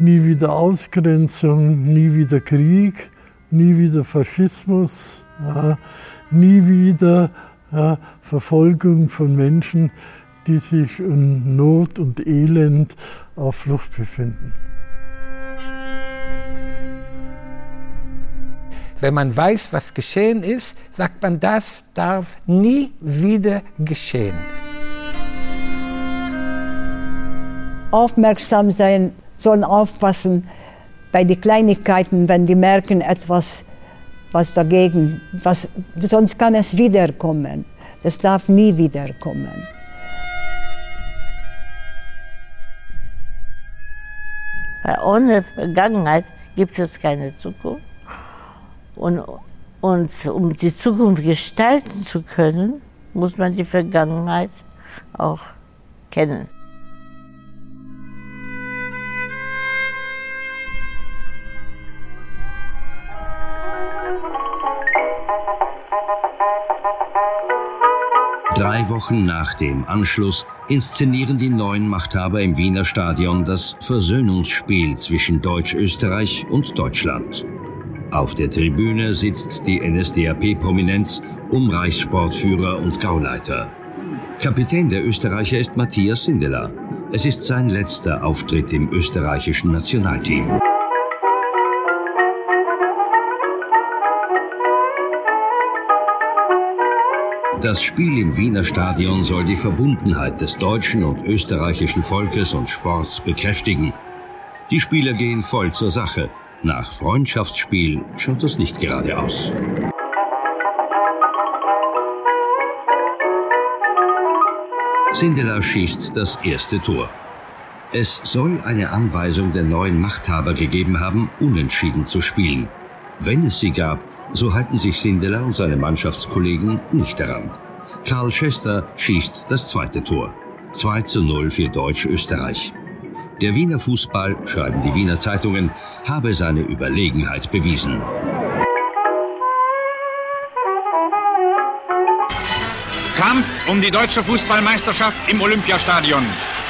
nie wieder Ausgrenzung, nie wieder Krieg, nie wieder Faschismus, ja, nie wieder ja, Verfolgung von Menschen, die sich in Not und Elend auf Flucht befinden. Wenn man weiß, was geschehen ist, sagt man, das darf nie wieder geschehen. Aufmerksam sein, sollen aufpassen bei den Kleinigkeiten, wenn die merken etwas, was dagegen, was, sonst kann es wiederkommen. Das darf nie wiederkommen. Ohne Vergangenheit gibt es keine Zukunft. Und, und um die Zukunft gestalten zu können, muss man die Vergangenheit auch kennen. Drei Wochen nach dem Anschluss inszenieren die neuen Machthaber im Wiener Stadion das Versöhnungsspiel zwischen Deutsch-Österreich und Deutschland. Auf der Tribüne sitzt die NSDAP-Prominenz um Reichssportführer und Gauleiter. Kapitän der Österreicher ist Matthias Sindelar. Es ist sein letzter Auftritt im österreichischen Nationalteam. Das Spiel im Wiener Stadion soll die Verbundenheit des deutschen und österreichischen Volkes und Sports bekräftigen. Die Spieler gehen voll zur Sache. Nach Freundschaftsspiel schaut das nicht gerade aus. Sindelar schießt das erste Tor. Es soll eine Anweisung der neuen Machthaber gegeben haben, unentschieden zu spielen. Wenn es sie gab, so halten sich Sindelar und seine Mannschaftskollegen nicht daran. Karl Schester schießt das zweite Tor. 2 zu 0 für Deutsch-Österreich. Der Wiener Fußball, schreiben die Wiener Zeitungen, habe seine Überlegenheit bewiesen. Kampf um die deutsche Fußballmeisterschaft im Olympiastadion.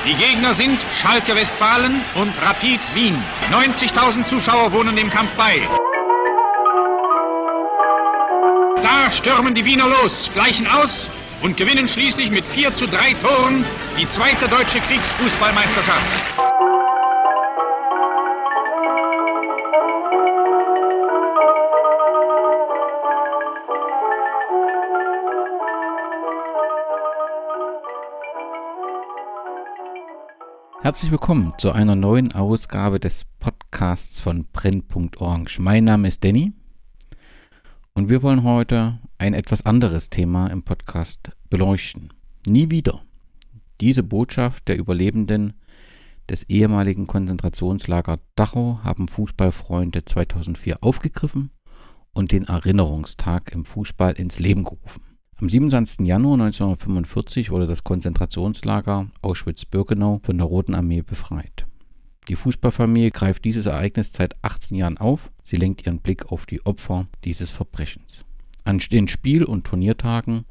Die Gegner sind Schalke Westfalen und Rapid Wien. 90.000 Zuschauer wohnen dem Kampf bei. Da stürmen die Wiener los, gleichen aus und gewinnen schließlich mit 4 zu 3 Toren die zweite deutsche Kriegsfußballmeisterschaft. Herzlich willkommen zu einer neuen Ausgabe des Podcasts von Brennpunkt Mein Name ist Danny und wir wollen heute ein etwas anderes Thema im Podcast beleuchten. Nie wieder. Diese Botschaft der Überlebenden des ehemaligen Konzentrationslager Dachau haben Fußballfreunde 2004 aufgegriffen und den Erinnerungstag im Fußball ins Leben gerufen. Am 27. Januar 1945 wurde das Konzentrationslager Auschwitz-Birkenau von der Roten Armee befreit. Die Fußballfamilie greift dieses Ereignis seit 18 Jahren auf. Sie lenkt ihren Blick auf die Opfer dieses Verbrechens. An den Spiel- und Turniertagen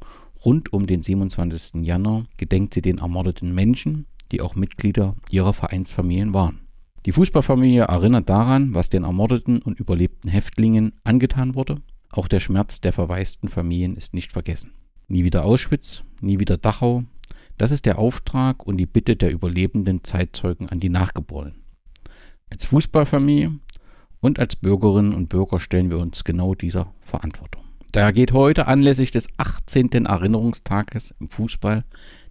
rund um den 27. Januar gedenkt sie den ermordeten Menschen, die auch Mitglieder ihrer Vereinsfamilien waren. Die Fußballfamilie erinnert daran, was den ermordeten und überlebten Häftlingen angetan wurde. Auch der Schmerz der verwaisten Familien ist nicht vergessen. Nie wieder Auschwitz, nie wieder Dachau. Das ist der Auftrag und die Bitte der überlebenden Zeitzeugen an die Nachgeborenen. Als Fußballfamilie und als Bürgerinnen und Bürger stellen wir uns genau dieser Verantwortung. Daher geht heute anlässlich des 18. Erinnerungstages im Fußball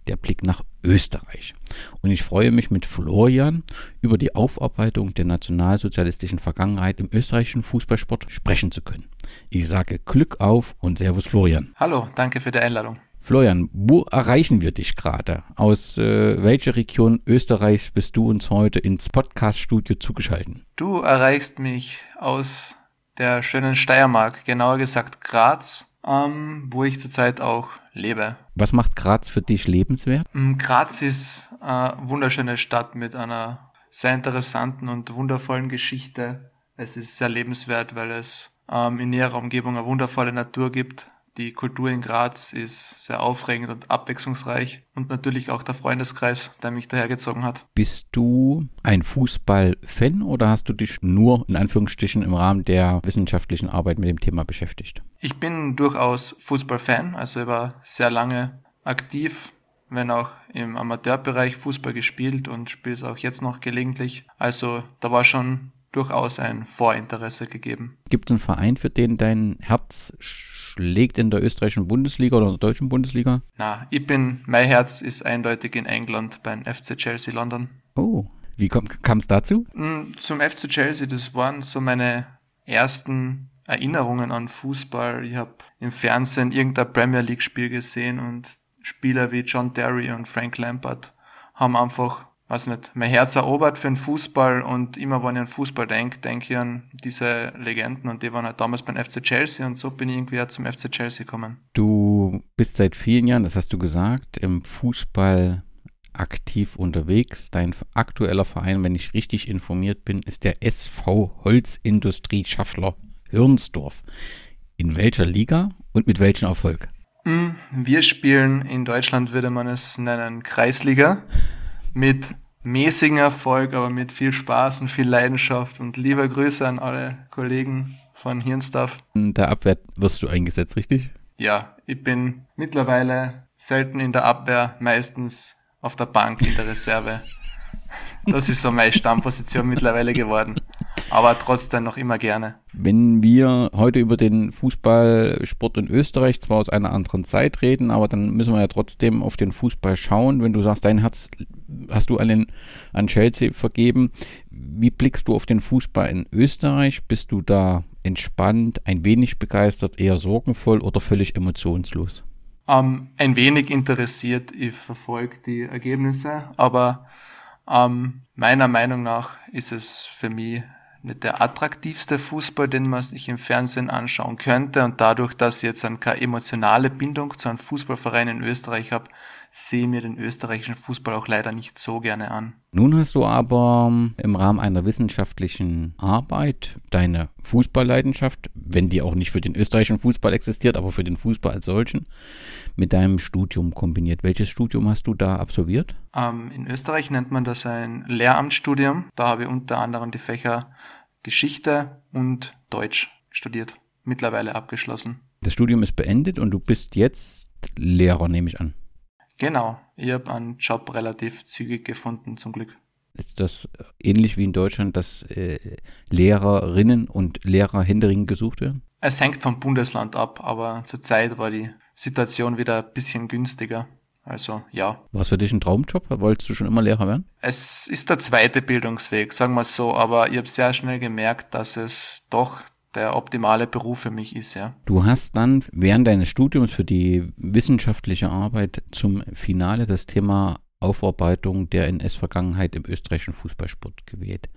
der Blick nach Österreich. Und ich freue mich mit Florian über die Aufarbeitung der nationalsozialistischen Vergangenheit im österreichischen Fußballsport sprechen zu können. Ich sage Glück auf und Servus Florian. Hallo, danke für die Einladung. Florian, wo erreichen wir dich gerade? Aus äh, welcher Region Österreichs bist du uns heute ins Podcast-Studio zugeschaltet? Du erreichst mich aus der schönen Steiermark, genauer gesagt Graz, ähm, wo ich zurzeit auch lebe. Was macht Graz für dich lebenswert? Mm, Graz ist eine wunderschöne Stadt mit einer sehr interessanten und wundervollen Geschichte. Es ist sehr lebenswert, weil es ähm, in näherer Umgebung eine wundervolle Natur gibt, die Kultur in Graz ist sehr aufregend und abwechslungsreich und natürlich auch der Freundeskreis, der mich dahergezogen hat. Bist du ein Fußballfan oder hast du dich nur in Anführungsstrichen im Rahmen der wissenschaftlichen Arbeit mit dem Thema beschäftigt? Ich bin durchaus Fußballfan, also ich war sehr lange aktiv, wenn auch im Amateurbereich Fußball gespielt und spiele es auch jetzt noch gelegentlich. Also da war schon durchaus ein Vorinteresse gegeben. Gibt es einen Verein, für den dein Herz schlägt in der österreichischen Bundesliga oder der deutschen Bundesliga? Na, ich bin, mein Herz ist eindeutig in England beim FC Chelsea London. Oh, wie kam es dazu? Hm, zum FC Chelsea, das waren so meine ersten Erinnerungen an Fußball. Ich habe im Fernsehen irgendein Premier League Spiel gesehen und Spieler wie John Terry und Frank Lampard haben einfach weiß nicht, mein Herz erobert für den Fußball und immer wenn ich an Fußball denke, denke ich an diese Legenden und die waren halt damals beim FC Chelsea und so bin ich irgendwie zum FC Chelsea gekommen. Du bist seit vielen Jahren, das hast du gesagt, im Fußball aktiv unterwegs. Dein aktueller Verein, wenn ich richtig informiert bin, ist der SV Holzindustrie Schaffler Hürnsdorf. In welcher Liga und mit welchem Erfolg? Hm, wir spielen in Deutschland, würde man es nennen, Kreisliga mit mäßigem Erfolg, aber mit viel Spaß und viel Leidenschaft. Und liebe Grüße an alle Kollegen von Hirnstaff. In der Abwehr wirst du eingesetzt, richtig? Ja, ich bin mittlerweile selten in der Abwehr, meistens auf der Bank in der Reserve. Das ist so meine Stammposition mittlerweile geworden aber trotzdem noch immer gerne. Wenn wir heute über den Fußballsport in Österreich zwar aus einer anderen Zeit reden, aber dann müssen wir ja trotzdem auf den Fußball schauen. Wenn du sagst, dein Herz hast du an, an Chelsea vergeben, wie blickst du auf den Fußball in Österreich? Bist du da entspannt, ein wenig begeistert, eher sorgenvoll oder völlig emotionslos? Um, ähm, ein wenig interessiert, ich verfolge die Ergebnisse, aber um, ähm, meiner Meinung nach ist es für mich nicht der attraktivste Fußball, den man sich im Fernsehen anschauen könnte. Und dadurch, dass ich jetzt keine emotionale Bindung zu einem Fußballverein in Österreich habe, sehe mir den österreichischen Fußball auch leider nicht so gerne an. Nun hast du aber ähm, im Rahmen einer wissenschaftlichen Arbeit deine Fußballleidenschaft, wenn die auch nicht für den österreichischen Fußball existiert, aber für den Fußball als solchen, mit deinem Studium kombiniert. Welches Studium hast du da absolviert? Ähm, in Österreich nennt man das ein Lehramtsstudium. Da habe ich unter anderem die Fächer Geschichte und Deutsch studiert. Mittlerweile abgeschlossen. Das Studium ist beendet und du bist jetzt Lehrer, nehme ich an. Genau, ich habe einen Job relativ zügig gefunden, zum Glück. Ist das ähnlich wie in Deutschland, dass äh, Lehrerinnen und Lehrer händeringend gesucht werden? Es hängt vom Bundesland ab, aber zurzeit war die Situation wieder ein bisschen günstiger. Also ja. War es für dich ein Traumjob? Wolltest du schon immer Lehrer werden? Es ist der zweite Bildungsweg, sagen wir es so, aber ich habe sehr schnell gemerkt, dass es doch der optimale Beruf für mich ist, ja. Du hast dann während deines Studiums für die wissenschaftliche Arbeit zum Finale das Thema Aufarbeitung der NS-Vergangenheit im österreichischen Fußballsport gewählt.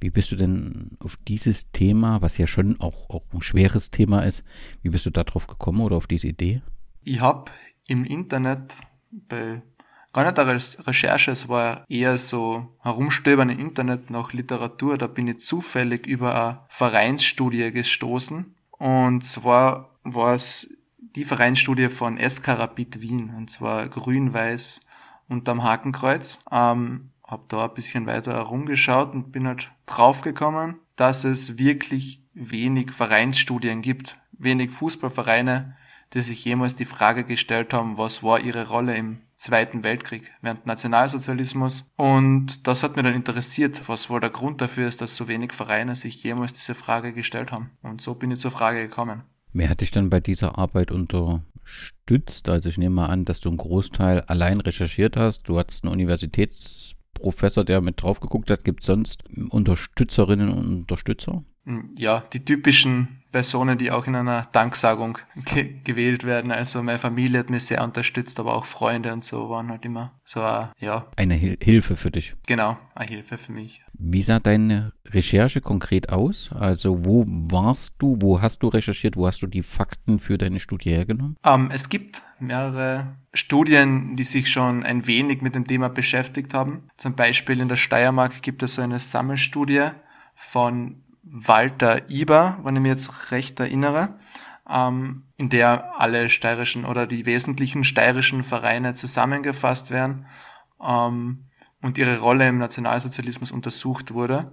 Wie bist du denn auf dieses Thema, was ja schon auch, auch ein schweres Thema ist, wie bist du darauf gekommen oder auf diese Idee? Ich habe im Internet bei gar nicht eine Recherche, es war eher so herumstöbern im Internet nach Literatur. Da bin ich zufällig über eine Vereinsstudie gestoßen. Und zwar war es die Vereinsstudie von SK Wien, und zwar grün-weiß unterm Hakenkreuz. Ähm, hab da ein bisschen weiter herumgeschaut und bin halt draufgekommen, dass es wirklich wenig Vereinsstudien gibt, wenig Fußballvereine, die sich jemals die Frage gestellt haben, was war ihre Rolle im Zweiten Weltkrieg, während Nationalsozialismus. Und das hat mir dann interessiert, was wohl der Grund dafür ist, dass so wenig Vereine sich jemals diese Frage gestellt haben. Und so bin ich zur Frage gekommen. Wer hat dich dann bei dieser Arbeit unterstützt? Also ich nehme mal an, dass du einen Großteil allein recherchiert hast. Du hattest einen Universitätsprofessor, der mit drauf geguckt hat. Gibt es sonst Unterstützerinnen und Unterstützer? Ja, die typischen Personen, die auch in einer Danksagung ge gewählt werden. Also meine Familie hat mich sehr unterstützt, aber auch Freunde und so waren halt immer so, uh, ja. Eine Hil Hilfe für dich. Genau, eine Hilfe für mich. Wie sah deine Recherche konkret aus? Also wo warst du, wo hast du recherchiert, wo hast du die Fakten für deine Studie hergenommen? Um, ähm, es gibt mehrere Studien, die sich schon ein wenig mit dem Thema beschäftigt haben. Zum Beispiel in der Steiermark gibt es so eine Sammelstudie von Walter Iber, wenn ich mich jetzt recht erinnere. ähm, in der alle steirischen oder die wesentlichen steirischen Vereine zusammengefasst werden ähm, und ihre Rolle im Nationalsozialismus untersucht wurde.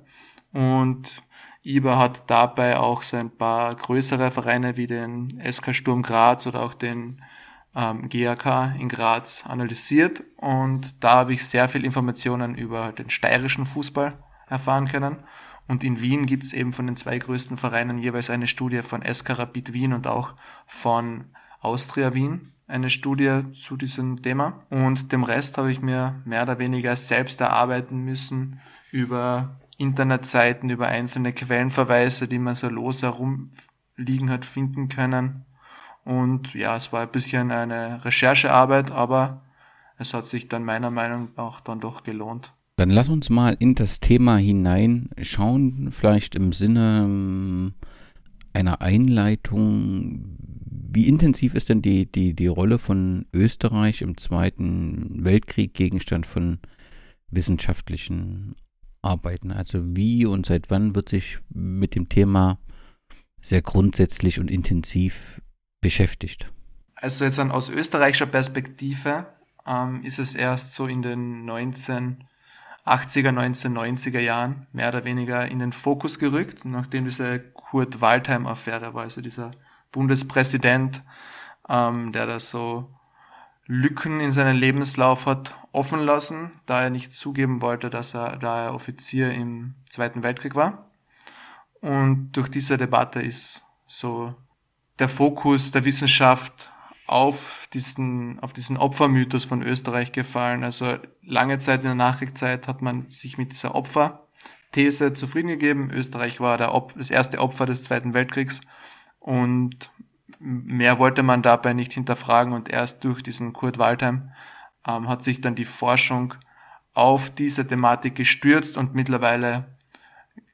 Und IBA hat dabei auch so ein paar größere Vereine wie den SK Sturm Graz oder auch den ähm, GAK in Graz analysiert und da habe ich sehr viel Informationen über den steirischen Fußball erfahren können. Und in Wien gibt es eben von den zwei größten Vereinen jeweils eine Studie von SK Rapid Wien und auch von Austria Wien, eine Studie zu diesem Thema. Und dem Rest habe ich mir mehr oder weniger selbst erarbeiten müssen über Internetseiten, über einzelne Quellenverweise, die man so los herumliegen hat finden können. Und ja, es war ein bisschen eine Recherchearbeit, aber es hat sich dann meiner Meinung nach dann doch gelohnt. Dann lass uns mal in das Thema hineinschauen, vielleicht im Sinne ähm, einer Einleitung. Wie intensiv ist denn die, die, die Rolle von Österreich im Zweiten Weltkrieg Gegenstand von wissenschaftlichen Arbeiten? Also wie und seit wann wird sich mit dem Thema sehr grundsätzlich und intensiv beschäftigt? Also jetzt aus österreichischer Perspektive ähm, ist es erst so in den 19 80er, 1990er Jahren mehr oder weniger in den Fokus gerückt, nachdem diese Kurt Waldheim-Affäre war, also dieser Bundespräsident, ähm, der da so Lücken in seinen Lebenslauf hat offen lassen, da er nicht zugeben wollte, dass er, da er Offizier im Zweiten Weltkrieg war. Und durch diese Debatte ist so der Fokus der Wissenschaft auf diesen, auf diesen Opfermythos von Österreich gefallen. Also lange Zeit in der Nachkriegszeit hat man sich mit dieser Opferthese zufrieden gegeben. Österreich war der Op das erste Opfer des Zweiten Weltkriegs und mehr wollte man dabei nicht hinterfragen und erst durch diesen Kurt Waldheim ähm, hat sich dann die Forschung auf diese Thematik gestürzt und mittlerweile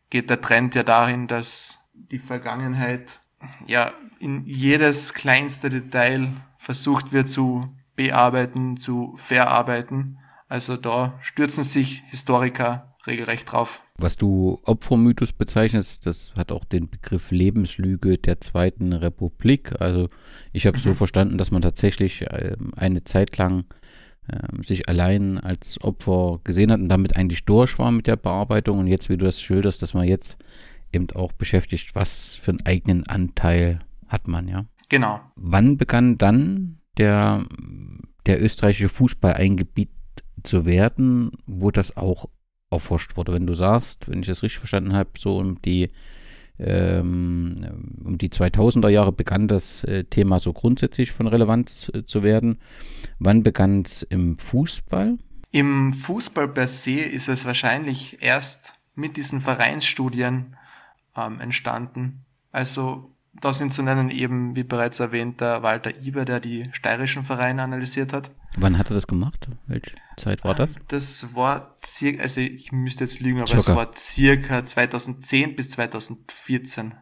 geht der Trend ja dahin, dass die Vergangenheit ja in jedes kleinste Detail versucht wird zu bearbeiten, zu verarbeiten. Also da stürzen sich Historiker regelrecht drauf. Was du Opfermythos bezeichnest, das hat auch den Begriff Lebenslüge der Zweiten Republik. Also ich habe mhm. so verstanden, dass man tatsächlich ähm, eine Zeit lang ähm, sich allein als Opfer gesehen hat und damit eigentlich durch war mit der Bearbeitung und jetzt, wie du das schilderst, dass man jetzt eben auch beschäftigt, was für einen eigenen Anteil hat man, ja. Genau. Wann begann dann der, der österreichische Fußball ein Gebiet zu werden, wo das auch erforscht wurde? Wenn du sagst, wenn ich das richtig verstanden habe, so um die ähm, um die 2000er Jahre begann das äh, Thema so grundsätzlich von Relevanz äh, zu werden. Wann begann es im Fußball? Im Fußball per se ist es wahrscheinlich erst mit diesen Vereinsstudien ähm, entstanden. Also da sind zu nennen eben, wie bereits erwähnt, der Walter Iber, der die steirischen Vereine analysiert hat. Wann hat er das gemacht? Welche Zeit war das? Das war circa, also ich müsste jetzt lügen, aber Zucker. es war circa 2010 bis 2014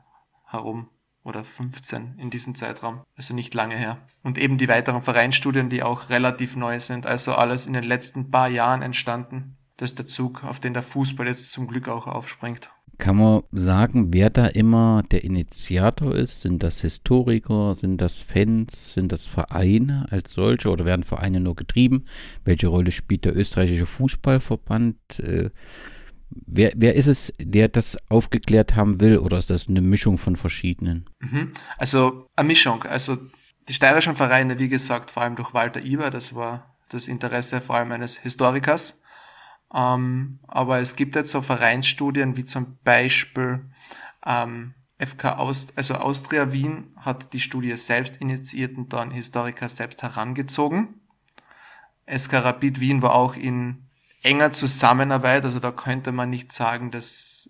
herum oder 15 in diesem Zeitraum, also nicht lange her. Und eben die weiteren Vereinsstudien, die auch relativ neu sind, also alles in den letzten paar Jahren entstanden. Das ist der Zug, auf den der Fußball jetzt zum Glück auch aufspringt. Kann man sagen, wer da immer der Initiator ist? Sind das Historiker? Sind das Fans? Sind das Vereine als solche oder werden Vereine nur getrieben? Welche Rolle spielt der österreichische Fußballverband? Äh, wer, wer ist es, der das aufgeklärt haben will oder ist das eine Mischung von verschiedenen? Mhm. Also eine Mischung. Also die steirischen Vereine, wie gesagt, vor allem durch Walter Iber, das war das Interesse vor allem eines Historikers. Ähm, aber es gibt jetzt so Vereinsstudien wie zum Beispiel ähm, FK Aust also Austria Wien hat die Studie selbst initiiert und dann Historiker selbst herangezogen. SK Rapid Wien war auch in enger Zusammenarbeit, also da könnte man nicht sagen, dass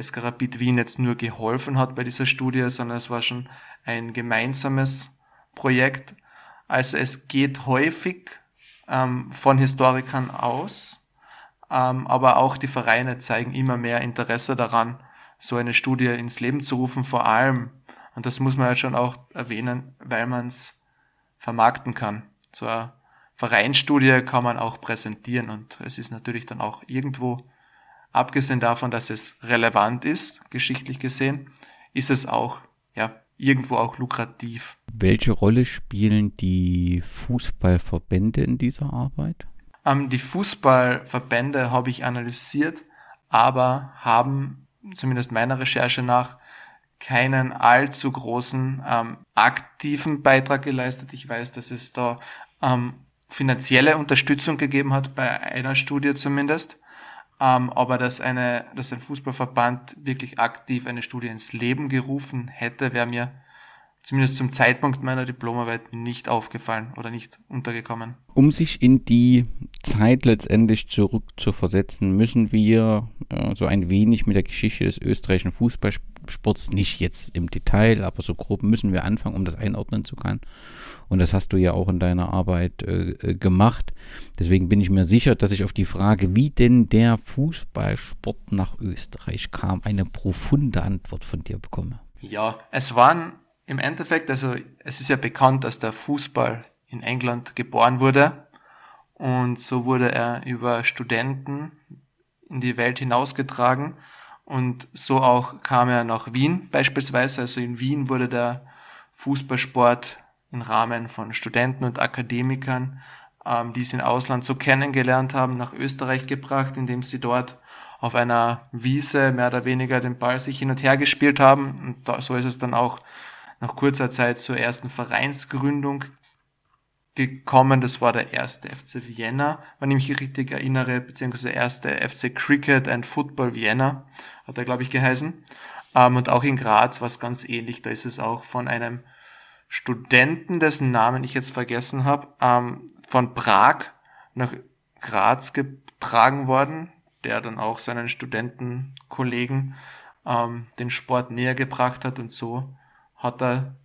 SK Rapid Wien jetzt nur geholfen hat bei dieser Studie, sondern es war schon ein gemeinsames Projekt. Also es geht häufig ähm, von Historikern aus, aber auch die Vereine zeigen immer mehr Interesse daran, so eine Studie ins Leben zu rufen, vor allem, und das muss man halt schon auch erwähnen, weil man es vermarkten kann. So eine Vereinsstudie kann man auch präsentieren und es ist natürlich dann auch irgendwo, abgesehen davon, dass es relevant ist, geschichtlich gesehen, ist es auch ja, irgendwo auch lukrativ. Welche Rolle spielen die Fußballverbände in dieser Arbeit? Ähm, die Fußballverbände habe ich analysiert, aber haben zumindest meiner Recherche nach keinen allzu großen ähm, aktiven Beitrag geleistet. Ich weiß, dass es da ähm, finanzielle Unterstützung gegeben hat, bei einer Studie zumindest. Ähm, aber dass, eine, dass ein Fußballverband wirklich aktiv eine Studie ins Leben gerufen hätte, wäre mir zumindest zum Zeitpunkt meiner Diplomarbeit nicht aufgefallen oder nicht untergekommen. Um sich in die Zeit letztendlich zurückzuversetzen, müssen wir äh, so ein wenig mit der Geschichte des österreichischen Fußballsports, nicht jetzt im Detail, aber so grob müssen wir anfangen, um das einordnen zu können. Und das hast du ja auch in deiner Arbeit äh, äh gemacht. Deswegen bin ich mir sicher, dass ich auf die Frage, wie denn der Fußballsport nach Österreich kam, eine profunde Antwort von dir bekomme. Ja, es waren im Endeffekt, also es ist ja bekannt, dass der Fußball in England geboren wurde und so wurde er über Studenten in die Welt hinausgetragen und so auch kam er nach Wien beispielsweise. Also in Wien wurde der Fußballsport im Rahmen von Studenten und Akademikern, ähm, die es im Ausland so kennengelernt haben, nach Österreich gebracht, indem sie dort auf einer Wiese mehr oder weniger den Ball sich hin und her gespielt haben. Und da, so ist es dann auch nach kurzer Zeit zur ersten Vereinsgründung gekommen. Das war der erste FC Vienna, wenn ich mich richtig erinnere, beziehungsweise der erste FC Cricket and Football Vienna, hat er, glaube ich, geheißen. Ähm, und auch in Graz war es ganz ähnlich. Da ist es auch von einem Studenten, dessen Namen ich jetzt vergessen habe, ähm, von Prag nach Graz getragen worden, der dann auch seinen Studentenkollegen ähm, den Sport näher gebracht hat und so hat er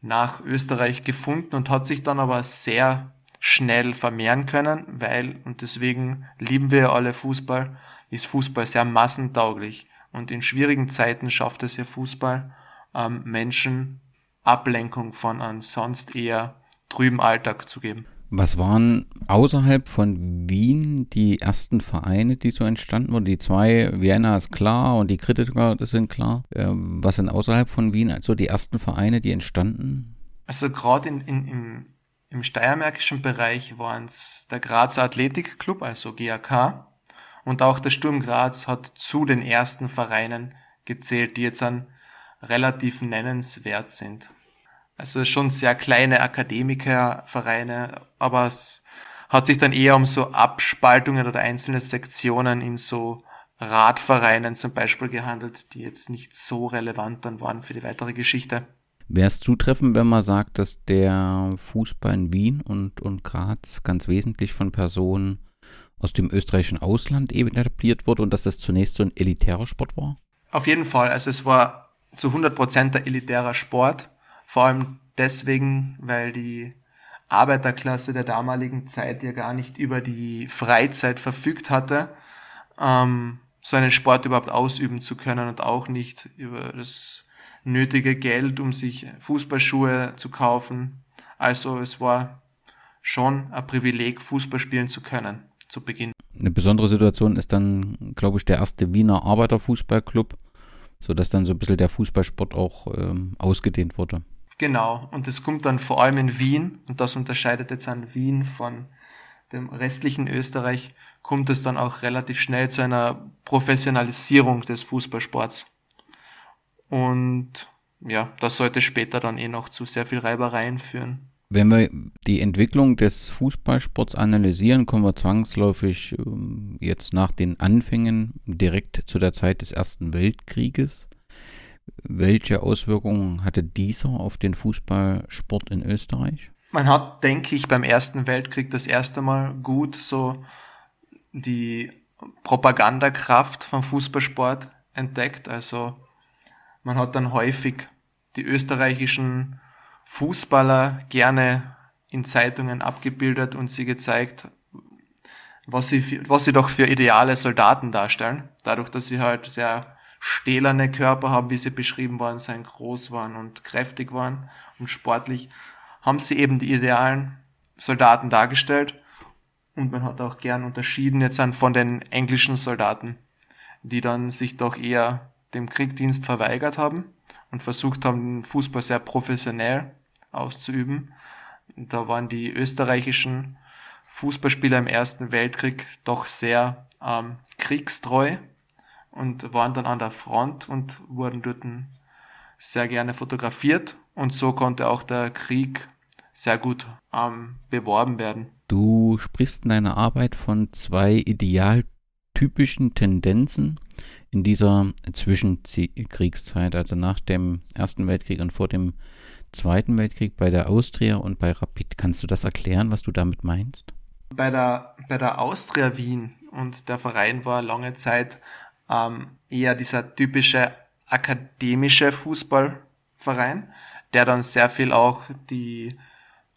nach Österreich gefunden und hat sich dann aber sehr schnell vermehren können, weil, und deswegen lieben wir ja alle Fußball, ist Fußball sehr massentauglich. Und in schwierigen Zeiten schafft es ja Fußball, ähm, Menschen Ablenkung von einem sonst eher trüben Alltag zu geben. Was waren außerhalb von Wien die ersten Vereine, die so entstanden wurden? Die zwei, Vienna ist klar und die Kritiker, das sind klar. Ähm, was sind außerhalb von Wien also die ersten Vereine, die entstanden? Also gerade in, in, im, im steiermärkischen Bereich waren es der Grazer Athletikclub, also GAK, und auch der Sturm Graz hat zu den ersten Vereinen gezählt, die jetzt an relativ nennenswert sind. Also schon sehr kleine Akademikervereine, aber es hat sich dann eher um so Abspaltungen oder einzelne Sektionen in so Radvereinen zum Beispiel gehandelt, die jetzt nicht so relevant dann waren für die weitere Geschichte. Wäre es zutreffend, wenn man sagt, dass der Fußball in Wien und, und Graz ganz wesentlich von Personen aus dem österreichischen Ausland eben etabliert wurde und dass das zunächst so ein elitärer Sport war? Auf jeden Fall. Also es war zu 100 Prozent der elitärer Sport. Vor allem deswegen, weil die Arbeiterklasse der damaligen Zeit ja gar nicht über die Freizeit verfügt hatte, ähm, so einen Sport überhaupt ausüben zu können und auch nicht über das nötige Geld, um sich Fußballschuhe zu kaufen. Also es war schon ein Privileg, Fußball spielen zu können zu Beginn. Eine besondere Situation ist dann, glaube ich, der erste Wiener Arbeiterfußballclub, sodass dann so ein bisschen der Fußballsport auch ähm, ausgedehnt wurde. Genau, und es kommt dann vor allem in Wien, und das unterscheidet jetzt an Wien von dem restlichen Österreich, kommt es dann auch relativ schnell zu einer Professionalisierung des Fußballsports. Und ja, das sollte später dann eh noch zu sehr viel Reibereien führen. Wenn wir die Entwicklung des Fußballsports analysieren, kommen wir zwangsläufig ähm, jetzt nach den Anfängen direkt zu der Zeit des Ersten Weltkrieges. Welche Auswirkungen hatte dieser auf den Fußballsport in Österreich? Man hat, denke ich, beim Ersten Weltkrieg das erste Mal gut so die Propagandakraft vom Fußballsport entdeckt. Also man hat dann häufig die österreichischen Fußballer gerne in Zeitungen abgebildet und sie gezeigt, was sie, was sie doch für ideale Soldaten darstellen. Dadurch, dass sie halt sehr stählerne Körper haben, wie sie beschrieben worden sind, groß waren und kräftig waren und sportlich, haben sie eben die idealen Soldaten dargestellt. Und man hat auch gern unterschieden jetzt von den englischen Soldaten, die dann sich doch eher dem Kriegdienst verweigert haben und versucht haben, den Fußball sehr professionell auszuüben. Da waren die österreichischen Fußballspieler im Ersten Weltkrieg doch sehr ähm, kriegstreu und waren dann an der Front und wurden dort sehr gerne fotografiert und so konnte auch der Krieg sehr gut ähm, beworben werden. Du sprichst in deiner Arbeit von zwei idealtypischen Tendenzen in dieser Zwischenkriegszeit, also nach dem Ersten Weltkrieg und vor dem Zweiten Weltkrieg bei der Austria und bei Rapid. Kannst du das erklären, was du damit meinst? Bei der, bei der Austria Wien und der Verein war lange Zeit ähm, eher dieser typische akademische Fußballverein, der dann sehr viel auch die,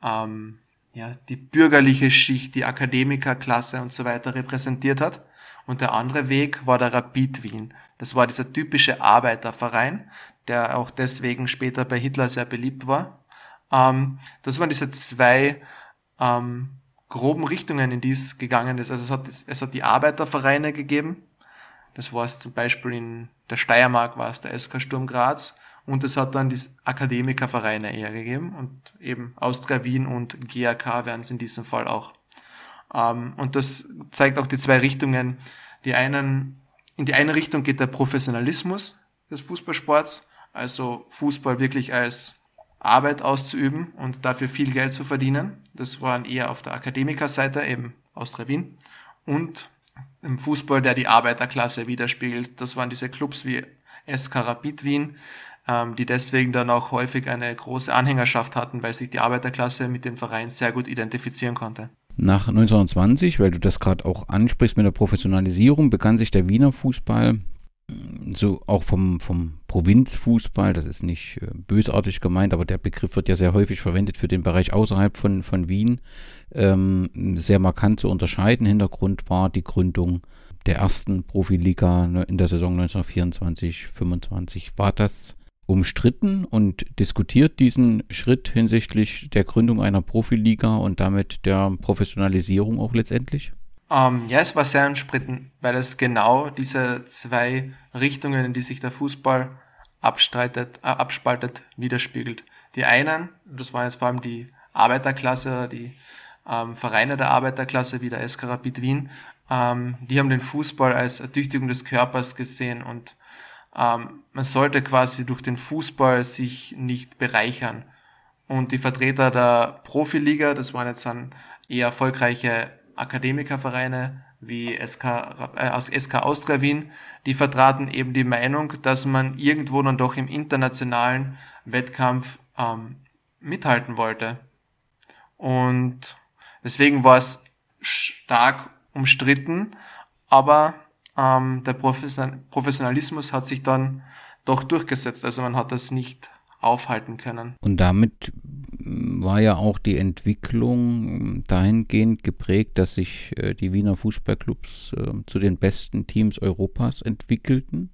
ähm, ja, die bürgerliche Schicht, die Akademikerklasse und so weiter repräsentiert hat. Und der andere Weg war der Rapid Wien. Das war dieser typische Arbeiterverein, der auch deswegen später bei Hitler sehr beliebt war. Ähm, das waren diese zwei ähm, groben Richtungen, in die es gegangen ist. Also es hat, es hat die Arbeitervereine gegeben. Das war es zum Beispiel in der Steiermark war es der SK Sturm Graz und es hat dann die Akademikervereine eher gegeben und eben Austria Wien und GAK wären es in diesem Fall auch. Ähm, und das zeigt auch die zwei Richtungen. Die einen, in die eine Richtung geht der Professionalismus des Fußballsports, also Fußball wirklich als Arbeit auszuüben und dafür viel Geld zu verdienen. Das waren eher auf der Akademikerseite, eben Austria Wien. Und im Fußball, der die Arbeiterklasse widerspiegelt. Das waren diese Clubs wie SK Rapid Wien, ähm, die deswegen dann auch häufig eine große Anhängerschaft hatten, weil sich die Arbeiterklasse mit dem Verein sehr gut identifizieren konnte. Nach 1920, weil du das gerade auch ansprichst mit der Professionalisierung, begann sich der Wiener Fußball so auch vom, vom Provinzfußball, das ist nicht äh, bösartig gemeint, aber der Begriff wird ja sehr häufig verwendet für den Bereich außerhalb von, von Wien, ähm, sehr markant zu unterscheiden. Hintergrund war die Gründung der ersten Profiliga ne, in der Saison 1924-25. War das umstritten und diskutiert diesen Schritt hinsichtlich der Gründung einer Profiliga und damit der Professionalisierung auch letztendlich? Ähm, ja, es war sehr umstritten, weil es genau diese zwei Richtungen, in die sich der Fußball abstreitet, äh, abspaltet, widerspiegelt. Die einen, das waren jetzt vor allem die Arbeiterklasse, die ähm, Vereine der Arbeiterklasse wie der SK Rapid Wien, ähm, die haben den Fußball als Ertüchtigung des Körpers gesehen und ähm, man sollte quasi durch den Fußball sich nicht bereichern. Und die Vertreter der Profiliga, das waren jetzt dann eher erfolgreiche Akademikervereine wie SK, äh, SK Austria Wien, die vertraten eben die Meinung, dass man irgendwo dann doch im internationalen Wettkampf ähm, mithalten wollte. Und deswegen war es stark umstritten, aber ähm, der Professionalismus hat sich dann doch durchgesetzt. Also man hat das nicht aufhalten können. Und damit war ja auch die Entwicklung dahingehend geprägt, dass sich äh, die Wiener Fußballclubs äh, zu den besten Teams Europas entwickelten.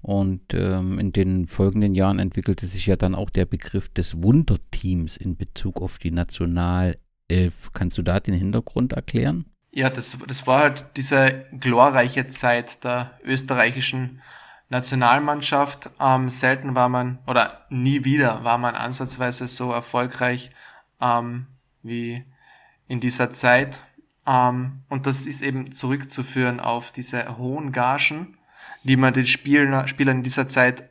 Und ähm, in den folgenden Jahren entwickelte sich ja dann auch der Begriff des Wunderteams in Bezug auf die Nationalelf. Kannst du da den Hintergrund erklären? Ja, das, das war halt diese glorreiche Zeit der österreichischen Nationalmannschaft. Ähm, selten war man, oder nie wieder war man ansatzweise so erfolgreich ähm, wie in dieser Zeit. Ähm, und das ist eben zurückzuführen auf diese hohen Gagen, die man den Spielern, Spielern in dieser Zeit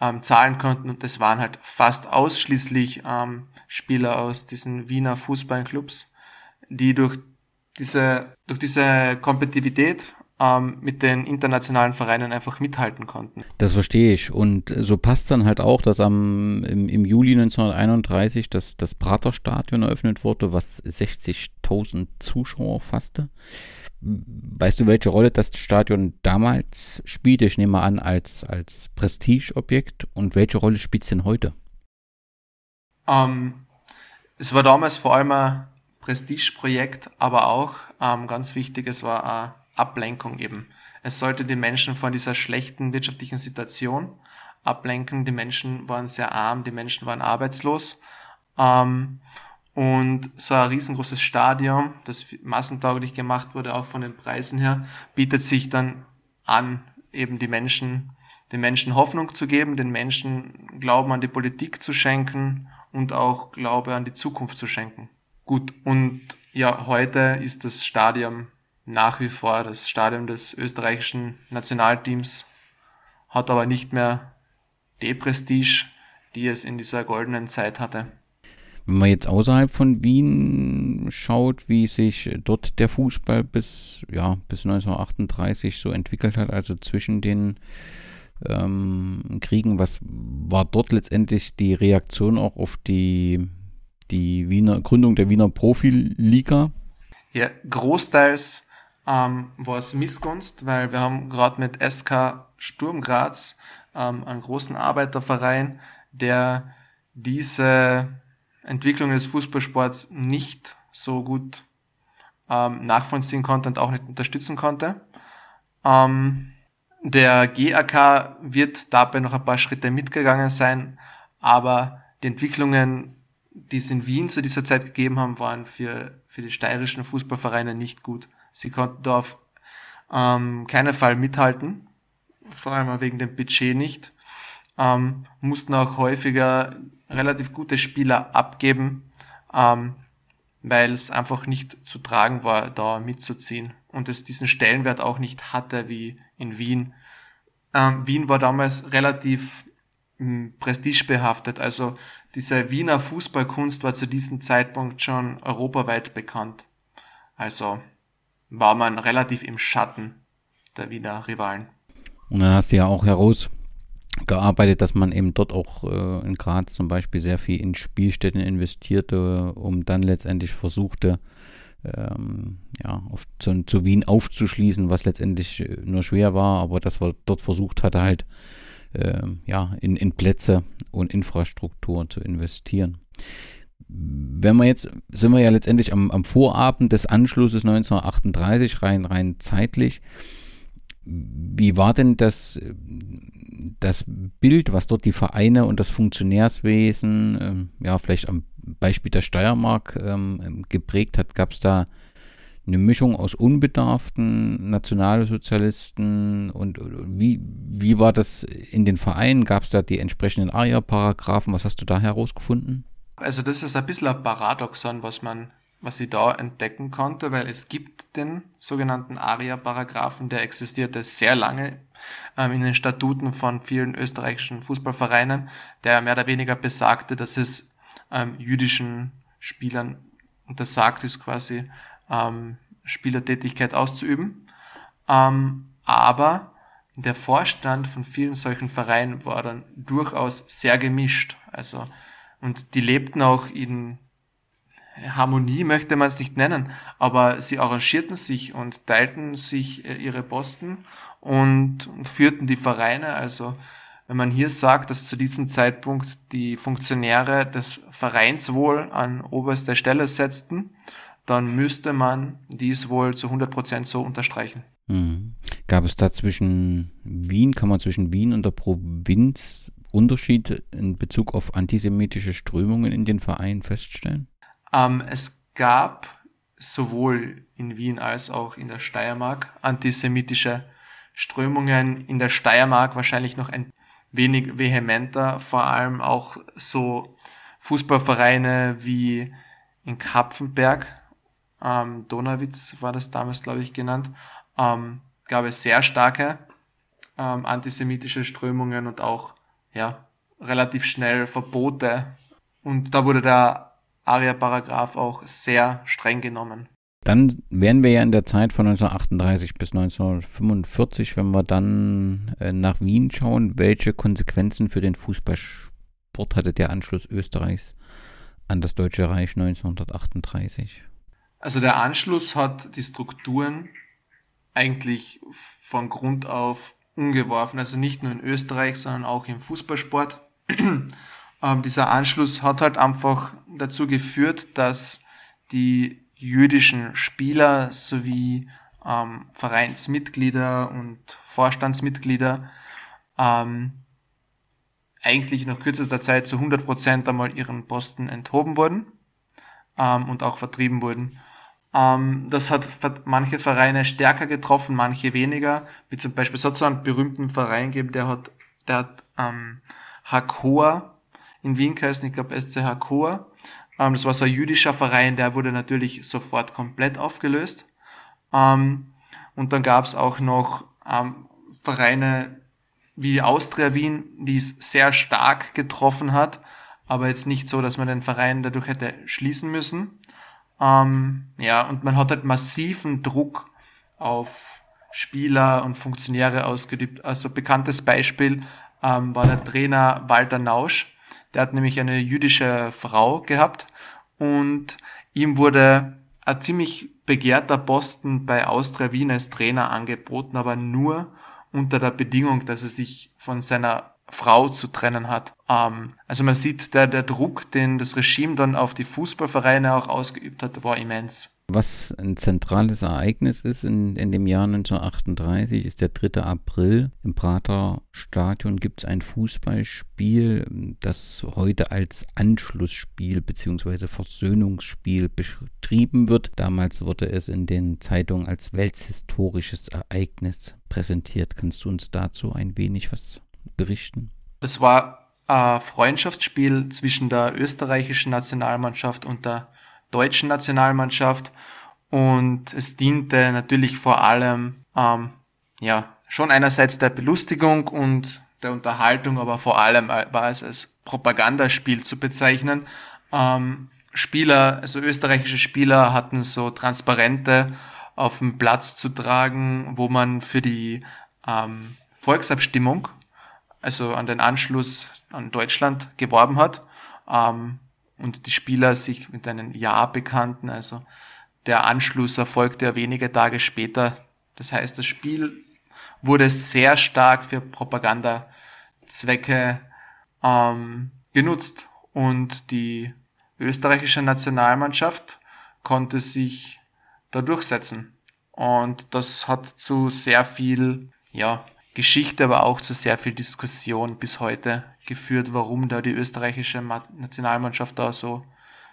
ähm, zahlen konnten. Und das waren halt fast ausschließlich ähm, Spieler aus diesen Wiener Fußballclubs, die durch diese, durch diese Kompetitivität ähm, mit den internationalen Vereinen einfach mithalten konnten. Das verstehe ich. Und so passt dann halt auch, dass am, im, im Juli 1931 das, das Praterstadion eröffnet wurde, was 60.000 Zuschauer fasste. Weißt du, welche Rolle das Stadion damals spielte? Ich nehme an, als, als Prestigeobjekt. Und welche Rolle spielt es denn heute? Ähm, es war damals vor allem ein Prestigeprojekt, aber auch ähm, ganz wichtig, es war ein Ablenkung eben. Es sollte die Menschen von dieser schlechten wirtschaftlichen Situation ablenken. Die Menschen waren sehr arm, die Menschen waren arbeitslos. Ähm, und so ein riesengroßes Stadion, das massentauglich gemacht wurde, auch von den Preisen her, bietet sich dann an, eben die Menschen den Menschen Hoffnung zu geben, den Menschen Glauben an die Politik zu schenken und auch Glaube an die Zukunft zu schenken. Gut, und ja, heute ist das Stadion nach wie vor das Stadion des österreichischen Nationalteams, hat aber nicht mehr die Prestige, die es in dieser goldenen Zeit hatte. Wenn man jetzt außerhalb von Wien schaut, wie sich dort der Fußball bis, ja, bis 1938 so entwickelt hat, also zwischen den ähm, Kriegen, was war dort letztendlich die Reaktion auch auf die, die Wiener Gründung der Wiener Profiliga? Ja, großteils ähm, war es Missgunst, weil wir haben gerade mit SK Sturm Graz ähm, einen großen Arbeiterverein, der diese Entwicklung des Fußballsports nicht so gut ähm, nachvollziehen konnte und auch nicht unterstützen konnte. Ähm, der GAK wird dabei noch ein paar Schritte mitgegangen sein, aber die Entwicklungen, die es in Wien zu dieser Zeit gegeben haben, waren für, für die steirischen Fußballvereine nicht gut. Sie konnten da auf ähm, keinen Fall mithalten, vor allem wegen dem Budget nicht, ähm, mussten auch häufiger relativ gute Spieler abgeben, ähm, weil es einfach nicht zu tragen war, da mitzuziehen und es diesen Stellenwert auch nicht hatte wie in Wien. Ähm, Wien war damals relativ mh, hm, prestigebehaftet, also diese Wiener Fußballkunst war zu diesem Zeitpunkt schon europaweit bekannt. Also war man relativ im Schatten der Wiener Rivalen. Und dann hast du ja auch heraus gearbeitet, dass man eben dort auch äh, in Graz zum Beispiel sehr viel in Spielstätten investierte, um dann letztendlich versuchte, ähm, ja, auf, zu, zu, Wien aufzuschließen, was letztendlich äh, nur schwer war, aber dass wir dort versucht hatte, halt äh, ja, in, in Plätze und Infrastruktur zu investieren. Wenn wir jetzt, sind wir ja letztendlich am, am Vorabend des Anschlusses 1938, rein, rein zeitlich. Wie war denn das, das Bild, was dort die Vereine und das Funktionärswesen, ähm, ja, vielleicht am Beispiel der Steiermark ähm, geprägt hat? Gab es da eine Mischung aus unbedarften Nationalsozialisten und wie, wie war das in den Vereinen? Gab es da die entsprechenden ARIA-Paragraphen? Was hast du da herausgefunden? Also das ist ein bisschen ein Paradoxon, was man was ich da entdecken konnte, weil es gibt den sogenannten ARIA-Paragraphen, der existierte sehr lange ähm, in den Statuten von vielen österreichischen Fußballvereinen, der mehr oder weniger besagte, dass es ähm, jüdischen Spielern untersagt ist, quasi ähm, Spielertätigkeit auszuüben. Ähm, aber der Vorstand von vielen solchen Vereinen war dann durchaus sehr gemischt. Also, und die lebten auch in Harmonie möchte man es nicht nennen, aber sie arrangierten sich und teilten sich äh, ihre Posten und führten die Vereine. Also wenn man hier sagt, dass zu diesem Zeitpunkt die Funktionäre das Vereinswohl an oberste Stelle setzten, dann müsste man dies wohl zu 100 Prozent so unterstreichen. Mhm. Gab es da zwischen Wien, kann man zwischen Wien und der Provinz Unterschied in Bezug auf antisemitische Strömungen in den Vereinen feststellen? Ähm, es gab sowohl in Wien als auch in der Steiermark antisemitische Strömungen. In der Steiermark wahrscheinlich noch ein wenig vehementer, vor allem auch so Fußballvereine wie in Kapfenberg, ähm, Donauwitz war das damals, glaube ich, genannt, ähm, gab es sehr starke ähm, antisemitische Strömungen und auch ja, relativ schnell Verbote. Und da wurde der ARIA-Paragraph auch sehr streng genommen. Dann wären wir ja in der Zeit von 1938 bis 1945, wenn wir dann äh, nach Wien schauen, welche Konsequenzen für den Fußballsport hatte der Anschluss Österreichs an das Deutsche Reich 1938? Also der Anschluss hat die Strukturen eigentlich von Grund auf umgeworfen, also nicht nur in Österreich, sondern auch im Fußballsport. Ähm, dieser Anschluss hat halt einfach dazu geführt, dass die jüdischen Spieler sowie ähm, Vereinsmitglieder und Vorstandsmitglieder ähm, eigentlich nach kürzester Zeit zu 100 Prozent einmal ihren Posten enthoben wurden ähm, und auch vertrieben wurden. Ähm, das hat manche Vereine stärker getroffen, manche weniger. Wie zum Beispiel, es hat so einen berühmten Verein gegeben, der hat der hat ähm, Hakoa in Wien geheißen, ich glaube SC Hakoa. Ähm, das war so ein jüdischer Verein, der wurde natürlich sofort komplett aufgelöst. Ähm, und dann gab es auch noch ähm, Vereine wie Austria Wien, die es sehr stark getroffen hat, aber jetzt nicht so, dass man den Verein dadurch hätte schließen müssen. Ähm, ja, und man hat halt massiven Druck auf Spieler und Funktionäre ausgeübt. Also bekanntes Beispiel ähm, war der Trainer Walter Nausch. Der hat nämlich eine jüdische Frau gehabt und ihm wurde ein ziemlich begehrter Posten bei Austria Wien als Trainer angeboten, aber nur unter der Bedingung, dass er sich von seiner Frau zu trennen hat. Ähm, also man sieht, der, der Druck, den das Regime dann auf die Fußballvereine auch ausgeübt hat, war immens. Was ein zentrales Ereignis ist in, in dem Jahr 1938, ist der 3. April. Im Prater Stadion gibt es ein Fußballspiel, das heute als Anschlussspiel bzw. Versöhnungsspiel beschrieben wird. Damals wurde es in den Zeitungen als welthistorisches Ereignis präsentiert. Kannst du uns dazu ein wenig was berichten? Es war ein Freundschaftsspiel zwischen der österreichischen Nationalmannschaft und der deutschen Nationalmannschaft und es diente natürlich vor allem ähm, ja schon einerseits der Belustigung und der Unterhaltung, aber vor allem war es als Propagandaspiel zu bezeichnen. Ähm, Spieler, also österreichische Spieler hatten so Transparente auf dem Platz zu tragen, wo man für die ähm, Volksabstimmung, also an den Anschluss an Deutschland geworben hat. Ähm, und die Spieler sich mit einem Ja bekannten. Also der Anschluss erfolgte ja wenige Tage später. Das heißt, das Spiel wurde sehr stark für Propagandazwecke ähm, genutzt und die österreichische Nationalmannschaft konnte sich da durchsetzen. Und das hat zu sehr viel ja, Geschichte, aber auch zu sehr viel Diskussion bis heute geführt, warum da die österreichische Nationalmannschaft da so,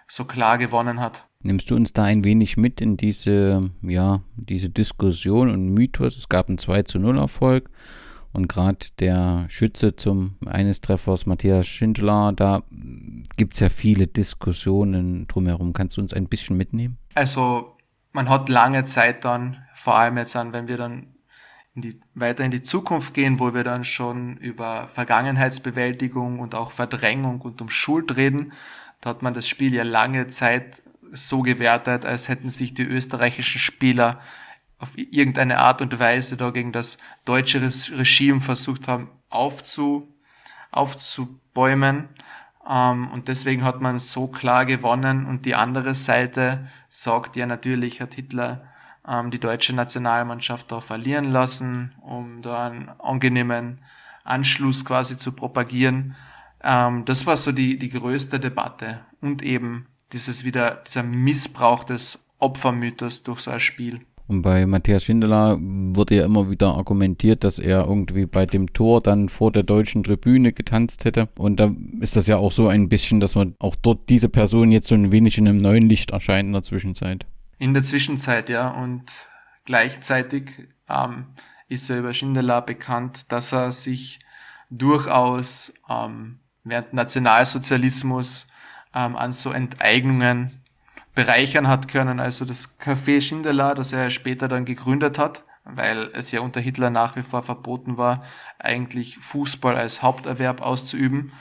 so klar gewonnen hat. Nimmst du uns da ein wenig mit in diese, ja, diese Diskussion und Mythos? Es gab einen 2 zu 0 Erfolg und gerade der Schütze zum eines Treffers, Matthias Schindler, da gibt es ja viele Diskussionen drumherum. Kannst du uns ein bisschen mitnehmen? Also man hat lange Zeit dann, vor allem jetzt an, wenn wir dann in die, weiter in die Zukunft gehen, wo wir dann schon über Vergangenheitsbewältigung und auch Verdrängung und um Schuld reden. Da hat man das Spiel ja lange Zeit so gewertet, als hätten sich die österreichischen Spieler auf irgendeine Art und Weise da gegen das deutsche Regime versucht haben aufzu, aufzubäumen. Ähm, und deswegen hat man so klar gewonnen. Und die andere Seite sagt ja natürlich, hat Hitler die deutsche Nationalmannschaft da verlieren lassen, um da einen angenehmen Anschluss quasi zu propagieren. Ähm, das war so die, die größte Debatte und eben dieses wieder, dieser Missbrauch des Opfermythos durch so ein Spiel. Und bei Matthias Schindler wurde ja immer wieder argumentiert, dass er irgendwie bei dem Tor dann vor der deutschen Tribüne getanzt hätte. Und da ist das ja auch so ein bisschen, dass man auch dort diese Person jetzt so ein wenig in einem neuen Licht erscheint in der Zwischenzeit. In der Zwischenzeit, ja. Und gleichzeitig ähm, ist er über Schindler bekannt, dass er sich durchaus ähm, während Nationalsozialismus ähm, an so Enteignungen bereichern hat können. Also das Café Schindler, das er später dann gegründet hat, weil es ja unter Hitler nach wie vor verboten war, eigentlich Fußball als Haupterwerb auszuüben.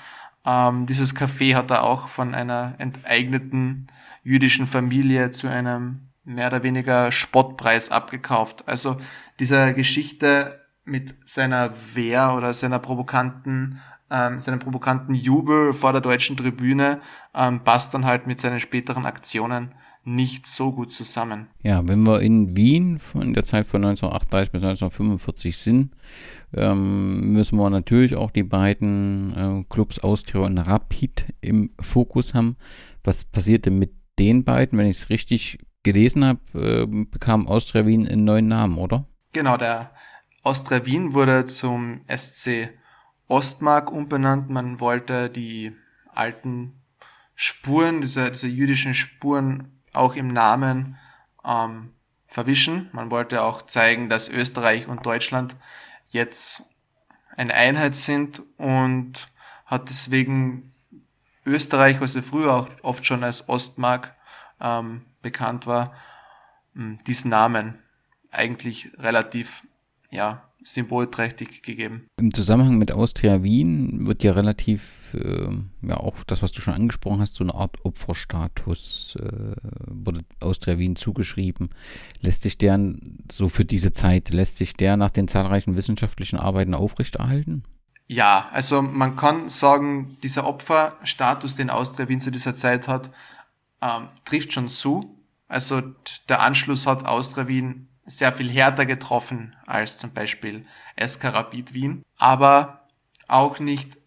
Ähm, dieses Café hat er auch von einer enteigneten jüdischen Familie zu einem mehr oder weniger Spottpreis abgekauft. Also dieser Geschichte mit seiner Wehr oder seiner provokanten, ähm, seinem provokanten Jubel vor der deutschen Tribüne ähm, passt dann halt mit seinen späteren Aktionen nicht so gut zusammen. Ja, wenn wir in Wien in der Zeit von 1938 bis 1945 sind, ähm, müssen wir natürlich auch die beiden äh, Clubs Austria und Rapid im Fokus haben. Was passierte mit den beiden, wenn ich es richtig gelesen habe, äh, bekam Austria Wien einen neuen Namen, oder? Genau, der Austria Wien wurde zum SC Ostmark umbenannt. Man wollte die alten Spuren, diese, diese jüdischen Spuren auch im Namen ähm, verwischen. Man wollte auch zeigen, dass Österreich und Deutschland jetzt eine Einheit sind und hat deswegen Österreich, was ja früher auch oft schon als Ostmark ähm, bekannt war, diesen Namen eigentlich relativ ja, symbolträchtig gegeben. Im Zusammenhang mit Austria Wien wird ja relativ, äh, ja auch das, was du schon angesprochen hast, so eine Art Opferstatus äh, wurde Austria Wien zugeschrieben. Lässt sich der so für diese Zeit, lässt sich der nach den zahlreichen wissenschaftlichen Arbeiten aufrechterhalten? Ja, also man kann sagen, dieser Opferstatus, den Austria Wien zu dieser Zeit hat, ähm, trifft schon zu. Also der Anschluss hat Austria Wien sehr viel härter getroffen als zum Beispiel SK Rapid Wien, aber auch nicht,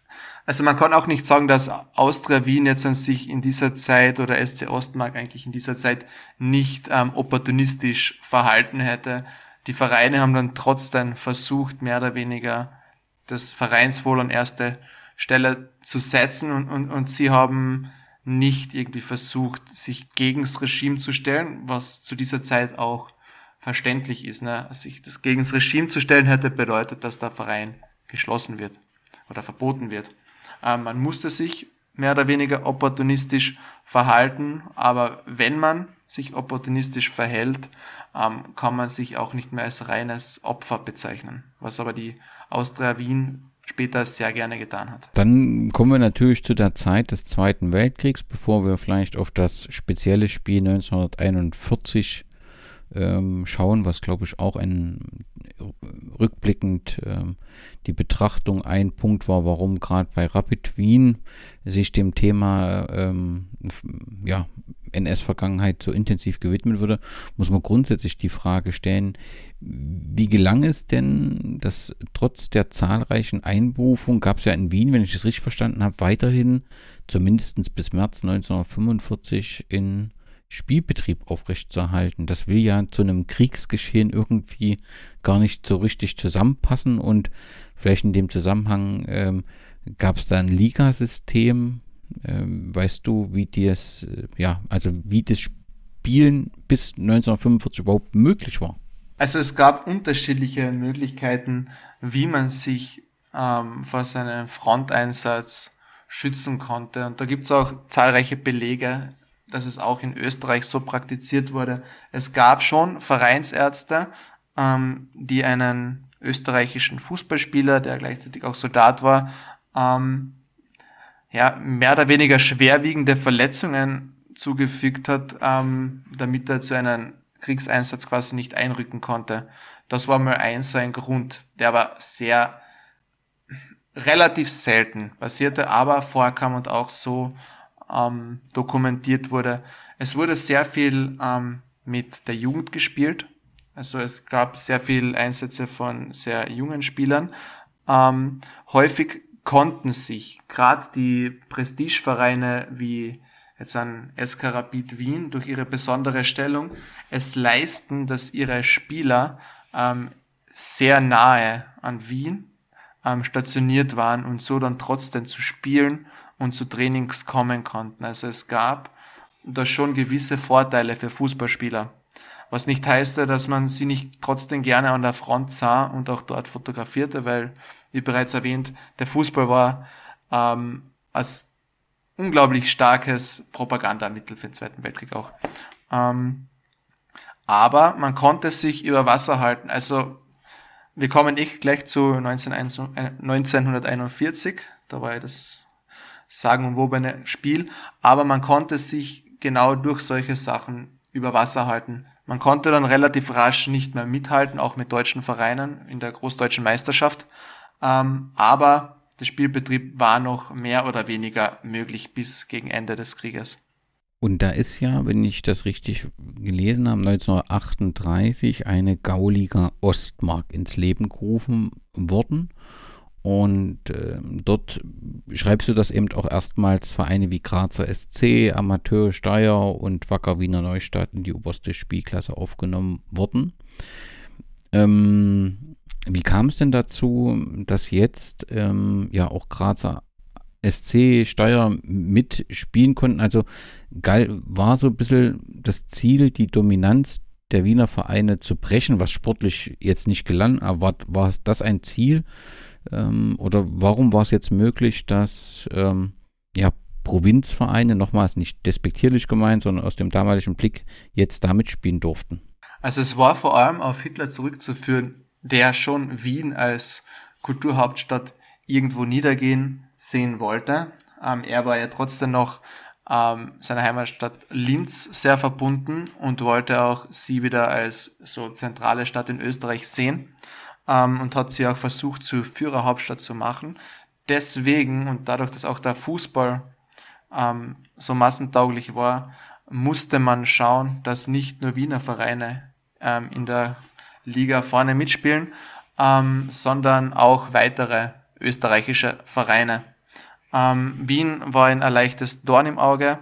also man kann auch nicht sagen, dass Austria Wien jetzt an sich in dieser Zeit oder SC Ostmark eigentlich in dieser Zeit nicht ähm, opportunistisch verhalten hätte. Die Vereine haben dann trotzdem versucht, mehr oder weniger das Vereinswohl an erste Stelle zu setzen und, und, und sie haben nicht irgendwie versucht, sich gegen das Regime zu stellen, was zu dieser Zeit auch verständlich ist. Ne? Sich das gegen das Regime zu stellen hätte bedeutet, dass der Verein geschlossen wird oder verboten wird. Ähm, man musste sich mehr oder weniger opportunistisch verhalten, aber wenn man sich opportunistisch verhält, ähm, kann man sich auch nicht mehr als reines Opfer bezeichnen, was aber die Austria Wien später sehr gerne getan hat. Dann kommen wir natürlich zu der Zeit des Zweiten Weltkriegs, bevor wir vielleicht auf das spezielle Spiel 1941 ähm, schauen, was glaube ich auch ein rückblickend ähm, die Betrachtung ein Punkt war, warum gerade bei Rapid Wien sich dem Thema ähm, ja, NS-Vergangenheit so intensiv gewidmet wurde, muss man grundsätzlich die Frage stellen, wie gelang es denn, dass trotz der zahlreichen Einberufungen gab es ja in Wien, wenn ich das richtig verstanden habe, weiterhin zumindest bis März 1945 in Spielbetrieb aufrechtzuerhalten. Das will ja zu einem Kriegsgeschehen irgendwie gar nicht so richtig zusammenpassen und vielleicht in dem Zusammenhang ähm, gab es da ein Ligasystem. Ähm, weißt du, wie das, äh, ja, also wie das Spielen bis 1945 überhaupt möglich war? Also es gab unterschiedliche Möglichkeiten, wie man sich ähm, vor seinem Fronteinsatz schützen konnte. Und da gibt es auch zahlreiche Belege dass es auch in Österreich so praktiziert wurde. Es gab schon Vereinsärzte, ähm, die einen österreichischen Fußballspieler, der gleichzeitig auch Soldat war, ähm, ja, mehr oder weniger schwerwiegende Verletzungen zugefügt hat, ähm, damit er zu einem Kriegseinsatz quasi nicht einrücken konnte. Das war mal ein so ein Grund, der aber sehr relativ selten passierte, aber vorkam und auch so ähm, dokumentiert wurde. Es wurde sehr viel ähm, mit der Jugend gespielt. Also es gab sehr viel Einsätze von sehr jungen Spielern. Ähm, häufig konnten sich gerade die Prestigevereine wie jetzt an SK Rapid Wien durch ihre besondere Stellung es leisten, dass ihre Spieler ähm, sehr nahe an Wien ähm, stationiert waren und so dann trotzdem zu spielen und zu Trainings kommen konnten. Also es gab da schon gewisse Vorteile für Fußballspieler. Was nicht heißt, dass man sie nicht trotzdem gerne an der Front sah und auch dort fotografierte, weil, wie bereits erwähnt, der Fußball war ähm, als unglaublich starkes Propagandamittel für den Zweiten Weltkrieg auch. Ähm, aber man konnte sich über Wasser halten. Also wir kommen eh gleich zu 1941. Da war ja das sagenumwobene Spiel, aber man konnte sich genau durch solche Sachen über Wasser halten. Man konnte dann relativ rasch nicht mehr mithalten, auch mit deutschen Vereinen in der großdeutschen Meisterschaft. Ähm, aber der Spielbetrieb war noch mehr oder weniger möglich bis gegen Ende des Krieges. Und da ist ja, wenn ich das richtig gelesen habe, 1938 eine Gauliga Ostmark ins Leben gerufen worden. Und äh, dort schreibst du das eben auch erstmals Vereine wie Grazer SC, Amateur Steyr und Wacker Wiener Neustadt in die oberste Spielklasse aufgenommen wurden. Ähm, wie kam es denn dazu, dass jetzt ähm, ja auch Grazer SC, Steyr mitspielen konnten? Also geil war so ein bisschen das Ziel, die Dominanz der Wiener Vereine zu brechen, was sportlich jetzt nicht gelang, aber war, war das ein Ziel? Ähm, oder warum war es jetzt möglich, dass ähm, ja, Provinzvereine, nochmals nicht despektierlich gemeint, sondern aus dem damaligen Blick jetzt da mitspielen durften? Also es war vor allem auf Hitler zurückzuführen, der schon Wien als Kulturhauptstadt irgendwo niedergehen sehen wollte. Ähm, er war ja trotzdem noch ähm, seiner Heimatstadt Linz sehr verbunden und wollte auch sie wieder als so zentrale Stadt in Österreich sehen ähm, und hat sie auch versucht zur Führerhauptstadt zu machen. Deswegen und dadurch, dass auch der Fußball ähm, so massentauglich war, musste man schauen, dass nicht nur Wiener Vereine ähm, in der Liga vorne mitspielen, ähm, sondern auch weitere österreichische Vereine. Ähm, Wien war ein leichtes Dorn im Auge,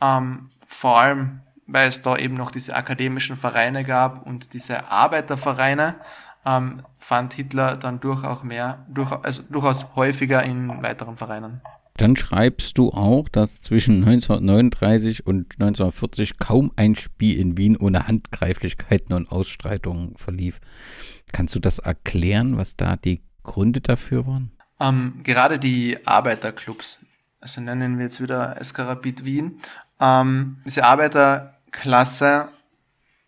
ähm, vor allem weil es da eben noch diese akademischen Vereine gab und diese Arbeitervereine, ähm, fand Hitler dann durchaus mehr, durch, also durchaus häufiger in weiteren Vereinen. Dann schreibst du auch, dass zwischen 1939 und 1940 kaum ein Spiel in Wien ohne Handgreiflichkeiten und Ausstreitungen verlief. Kannst du das erklären, was da die Gründe dafür waren? Ähm, gerade die Arbeiterclubs, also nennen wir jetzt wieder SK Rapid Wien, ähm, diese Arbeiterklasse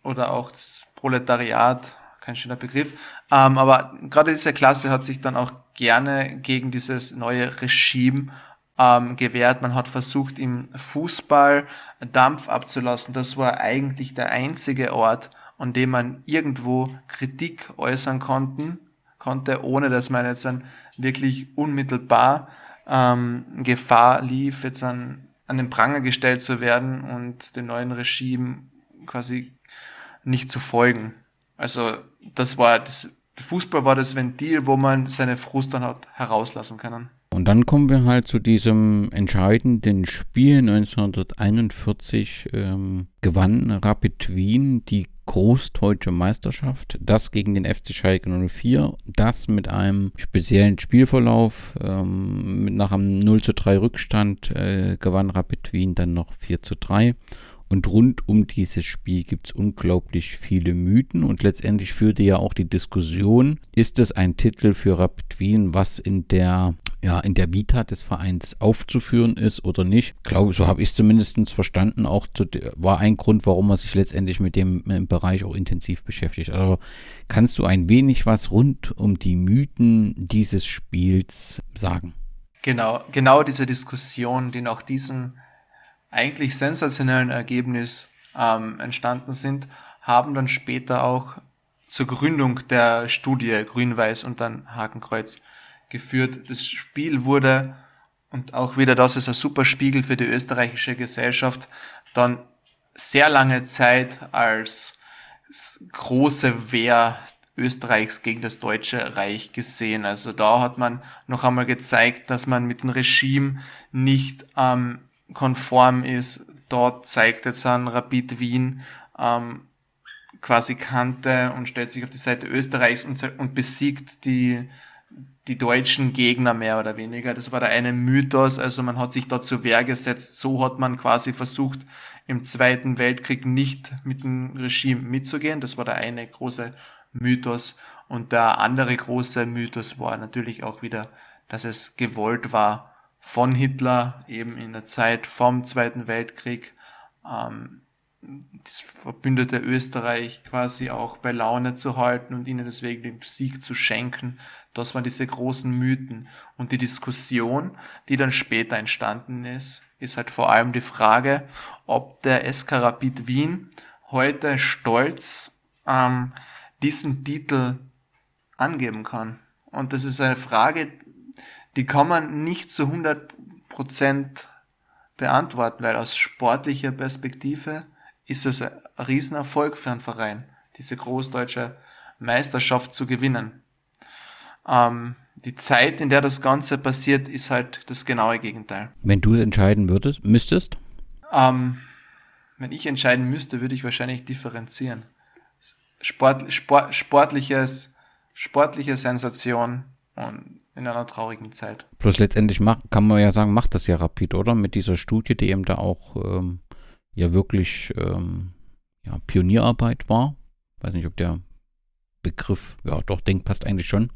oder auch das Proletariat, kein schöner Begriff, ähm, aber gerade diese Klasse hat sich dann auch gerne gegen dieses neue Regime ähm, gewährt. Man hat versucht, im Fußball Dampf abzulassen. Das war eigentlich der einzige Ort, an dem man irgendwo Kritik äußern konnten, konnte, ohne dass man jetzt dann wirklich unmittelbar ähm, Gefahr lief, jetzt an, an den Pranger gestellt zu werden und dem neuen Regime quasi nicht zu folgen. Also das war das Fußball war das Ventil, wo man seine Frust dann hat herauslassen können. Und dann kommen wir halt zu diesem entscheidenden Spiel 1941 ähm, gewann Rapid Wien die Großdeutsche Meisterschaft, das gegen den FC Schalke 04, das mit einem speziellen Spielverlauf, ähm, nach einem 0 zu 3 Rückstand äh, gewann Rapid Wien dann noch 4 zu 3. Und rund um dieses Spiel gibt es unglaublich viele Mythen. Und letztendlich führte ja auch die Diskussion, ist es ein Titel für Rapid Wien, was in der ja, in der Vita des Vereins aufzuführen ist oder nicht. Ich glaube, so habe ich es zumindest verstanden. Auch zu, war ein Grund, warum man sich letztendlich mit dem Bereich auch intensiv beschäftigt. Also kannst du ein wenig was rund um die Mythen dieses Spiels sagen? Genau, genau diese Diskussion, die nach diesem eigentlich sensationellen Ergebnis ähm, entstanden sind, haben dann später auch zur Gründung der Studie Grün-Weiß und dann Hakenkreuz geführt. Das Spiel wurde, und auch wieder das ist ein super Spiegel für die österreichische Gesellschaft, dann sehr lange Zeit als große Wehr Österreichs gegen das Deutsche Reich gesehen. Also da hat man noch einmal gezeigt, dass man mit dem Regime nicht ähm, konform ist. Dort zeigt jetzt ein Rapid Wien ähm, quasi Kante und stellt sich auf die Seite Österreichs und, und besiegt die die deutschen Gegner mehr oder weniger. Das war der eine Mythos, also man hat sich da zur Wehr gesetzt. So hat man quasi versucht, im Zweiten Weltkrieg nicht mit dem Regime mitzugehen. Das war der eine große Mythos. Und der andere große Mythos war natürlich auch wieder, dass es gewollt war von Hitler, eben in der Zeit vom Zweiten Weltkrieg, ähm, das verbündete Österreich quasi auch bei Laune zu halten und ihnen deswegen den Sieg zu schenken. Das waren diese großen Mythen. Und die Diskussion, die dann später entstanden ist, ist halt vor allem die Frage, ob der SK Rapid Wien heute stolz ähm, diesen Titel angeben kann. Und das ist eine Frage, die kann man nicht zu 100% beantworten, weil aus sportlicher Perspektive ist es ein Riesenerfolg für einen Verein, diese großdeutsche Meisterschaft zu gewinnen. Ähm, die Zeit, in der das Ganze passiert, ist halt das genaue Gegenteil. Wenn du es entscheiden würdest, müsstest? Ähm, wenn ich entscheiden müsste, würde ich wahrscheinlich differenzieren. Sport, Sport, sportliches, sportliche Sensation und in einer traurigen Zeit. Plus letztendlich macht, kann man ja sagen, macht das ja Rapid, oder? Mit dieser Studie, die eben da auch ähm, ja wirklich ähm, ja, Pionierarbeit war. Weiß nicht, ob der Begriff, ja doch, denkt, passt eigentlich schon.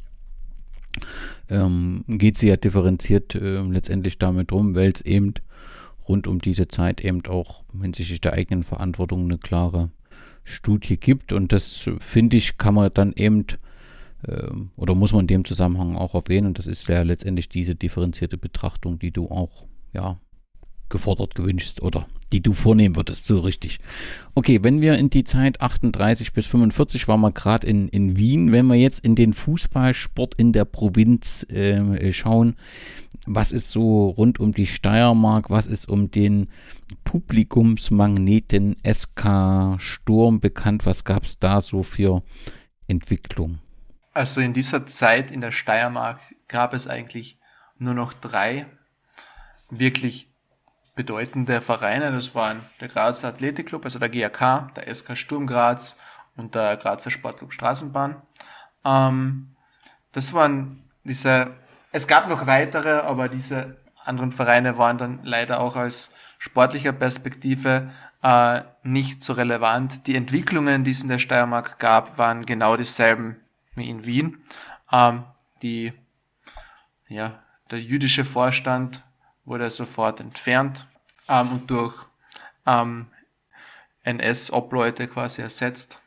ähm, geht sie ja differenziert äh, letztendlich damit drum, weil es eben rund um diese Zeit eben auch hinsichtlich der eigenen Verantwortung eine klare Studie gibt. Und das finde ich, kann man dann eben äh, oder muss man in dem Zusammenhang auch erwähnen. Und das ist ja letztendlich diese differenzierte Betrachtung, die du auch ja gefordert gewünscht oder die du vornehmen würdest, so richtig. Okay, wenn wir in die Zeit 38 bis 45 waren wir gerade in, in Wien, wenn wir jetzt in den Fußballsport in der Provinz äh, schauen, was ist so rund um die Steiermark, was ist um den Publikumsmagneten SK Sturm bekannt, was gab es da so für Entwicklung? Also in dieser Zeit in der Steiermark gab es eigentlich nur noch drei wirklich bedeutende Vereine. Das waren der Grazer Athletikclub, also der GAK, der SK Sturm Graz und der Grazer Sportclub Straßenbahn. Ähm, das waren diese, es gab noch weitere, aber diese anderen Vereine waren dann leider auch aus sportlicher Perspektive äh, nicht so relevant. Die Entwicklungen, die es in der Steiermark gab, waren genau dieselben wie in Wien. Ähm, die, ja, der jüdische Vorstand wurde sofort entfernt ähm, und durch ähm, NS-Obleute quasi ersetzt.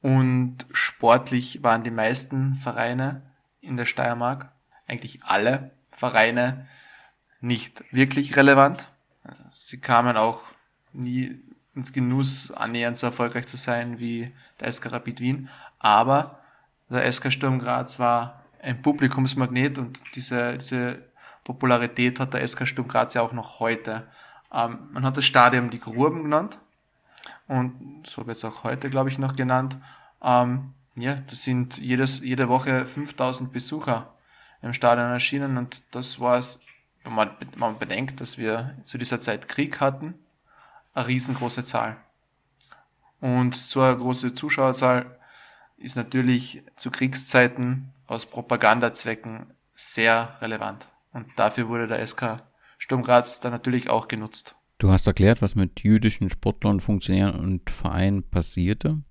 Und sportlich waren die meisten Vereine in der Steiermark, eigentlich alle Vereine, nicht wirklich relevant. Sie kamen auch nie ins Genuss, annähernd so erfolgreich zu sein wie der SK Rapid Wien. Aber der SK Sturm Graz war ein Publikumsmagnet und diese, diese Popularität hat der SK Sturm Graz ja auch noch heute. Ähm, man hat das Stadion die Gruben genannt und so wird es auch heute, glaube ich, noch genannt. Ähm, ja, das sind jedes, jede Woche 5000 Besucher im Stadion erschienen und das war es, wenn man, wenn man bedenkt, dass wir zu dieser Zeit Krieg hatten, eine riesengroße Zahl. Und so eine große Zuschauerzahl ist natürlich zu Kriegszeiten aus Propagandazwecken sehr relevant. Und dafür wurde der SK Sturm Graz dann natürlich auch genutzt. Du hast erklärt, was mit jüdischen Sportlern, Funktionären und Vereinen passierte.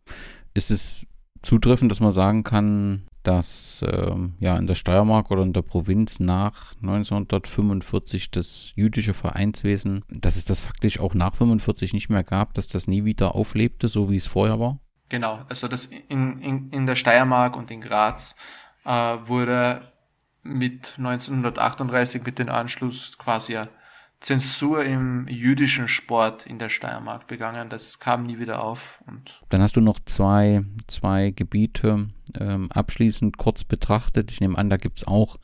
Ist es zutreffend, dass man sagen kann, dass äh, ja in der Steiermark oder in der Provinz nach 1945 das jüdische Vereinswesen, dass es das faktisch auch nach 1945 nicht mehr gab, dass das nie wieder auflebte, so wie es vorher war? Genau, also das in, in, in der Steiermark und in Graz äh, wurde mit 1938 mit dem Anschluss quasi eine Zensur im jüdischen Sport in der Steiermark begangen. Das kam nie wieder auf. Und Dann hast du noch zwei, zwei Gebiete ähm, abschließend kurz betrachtet. Ich nehme an, da gibt es auch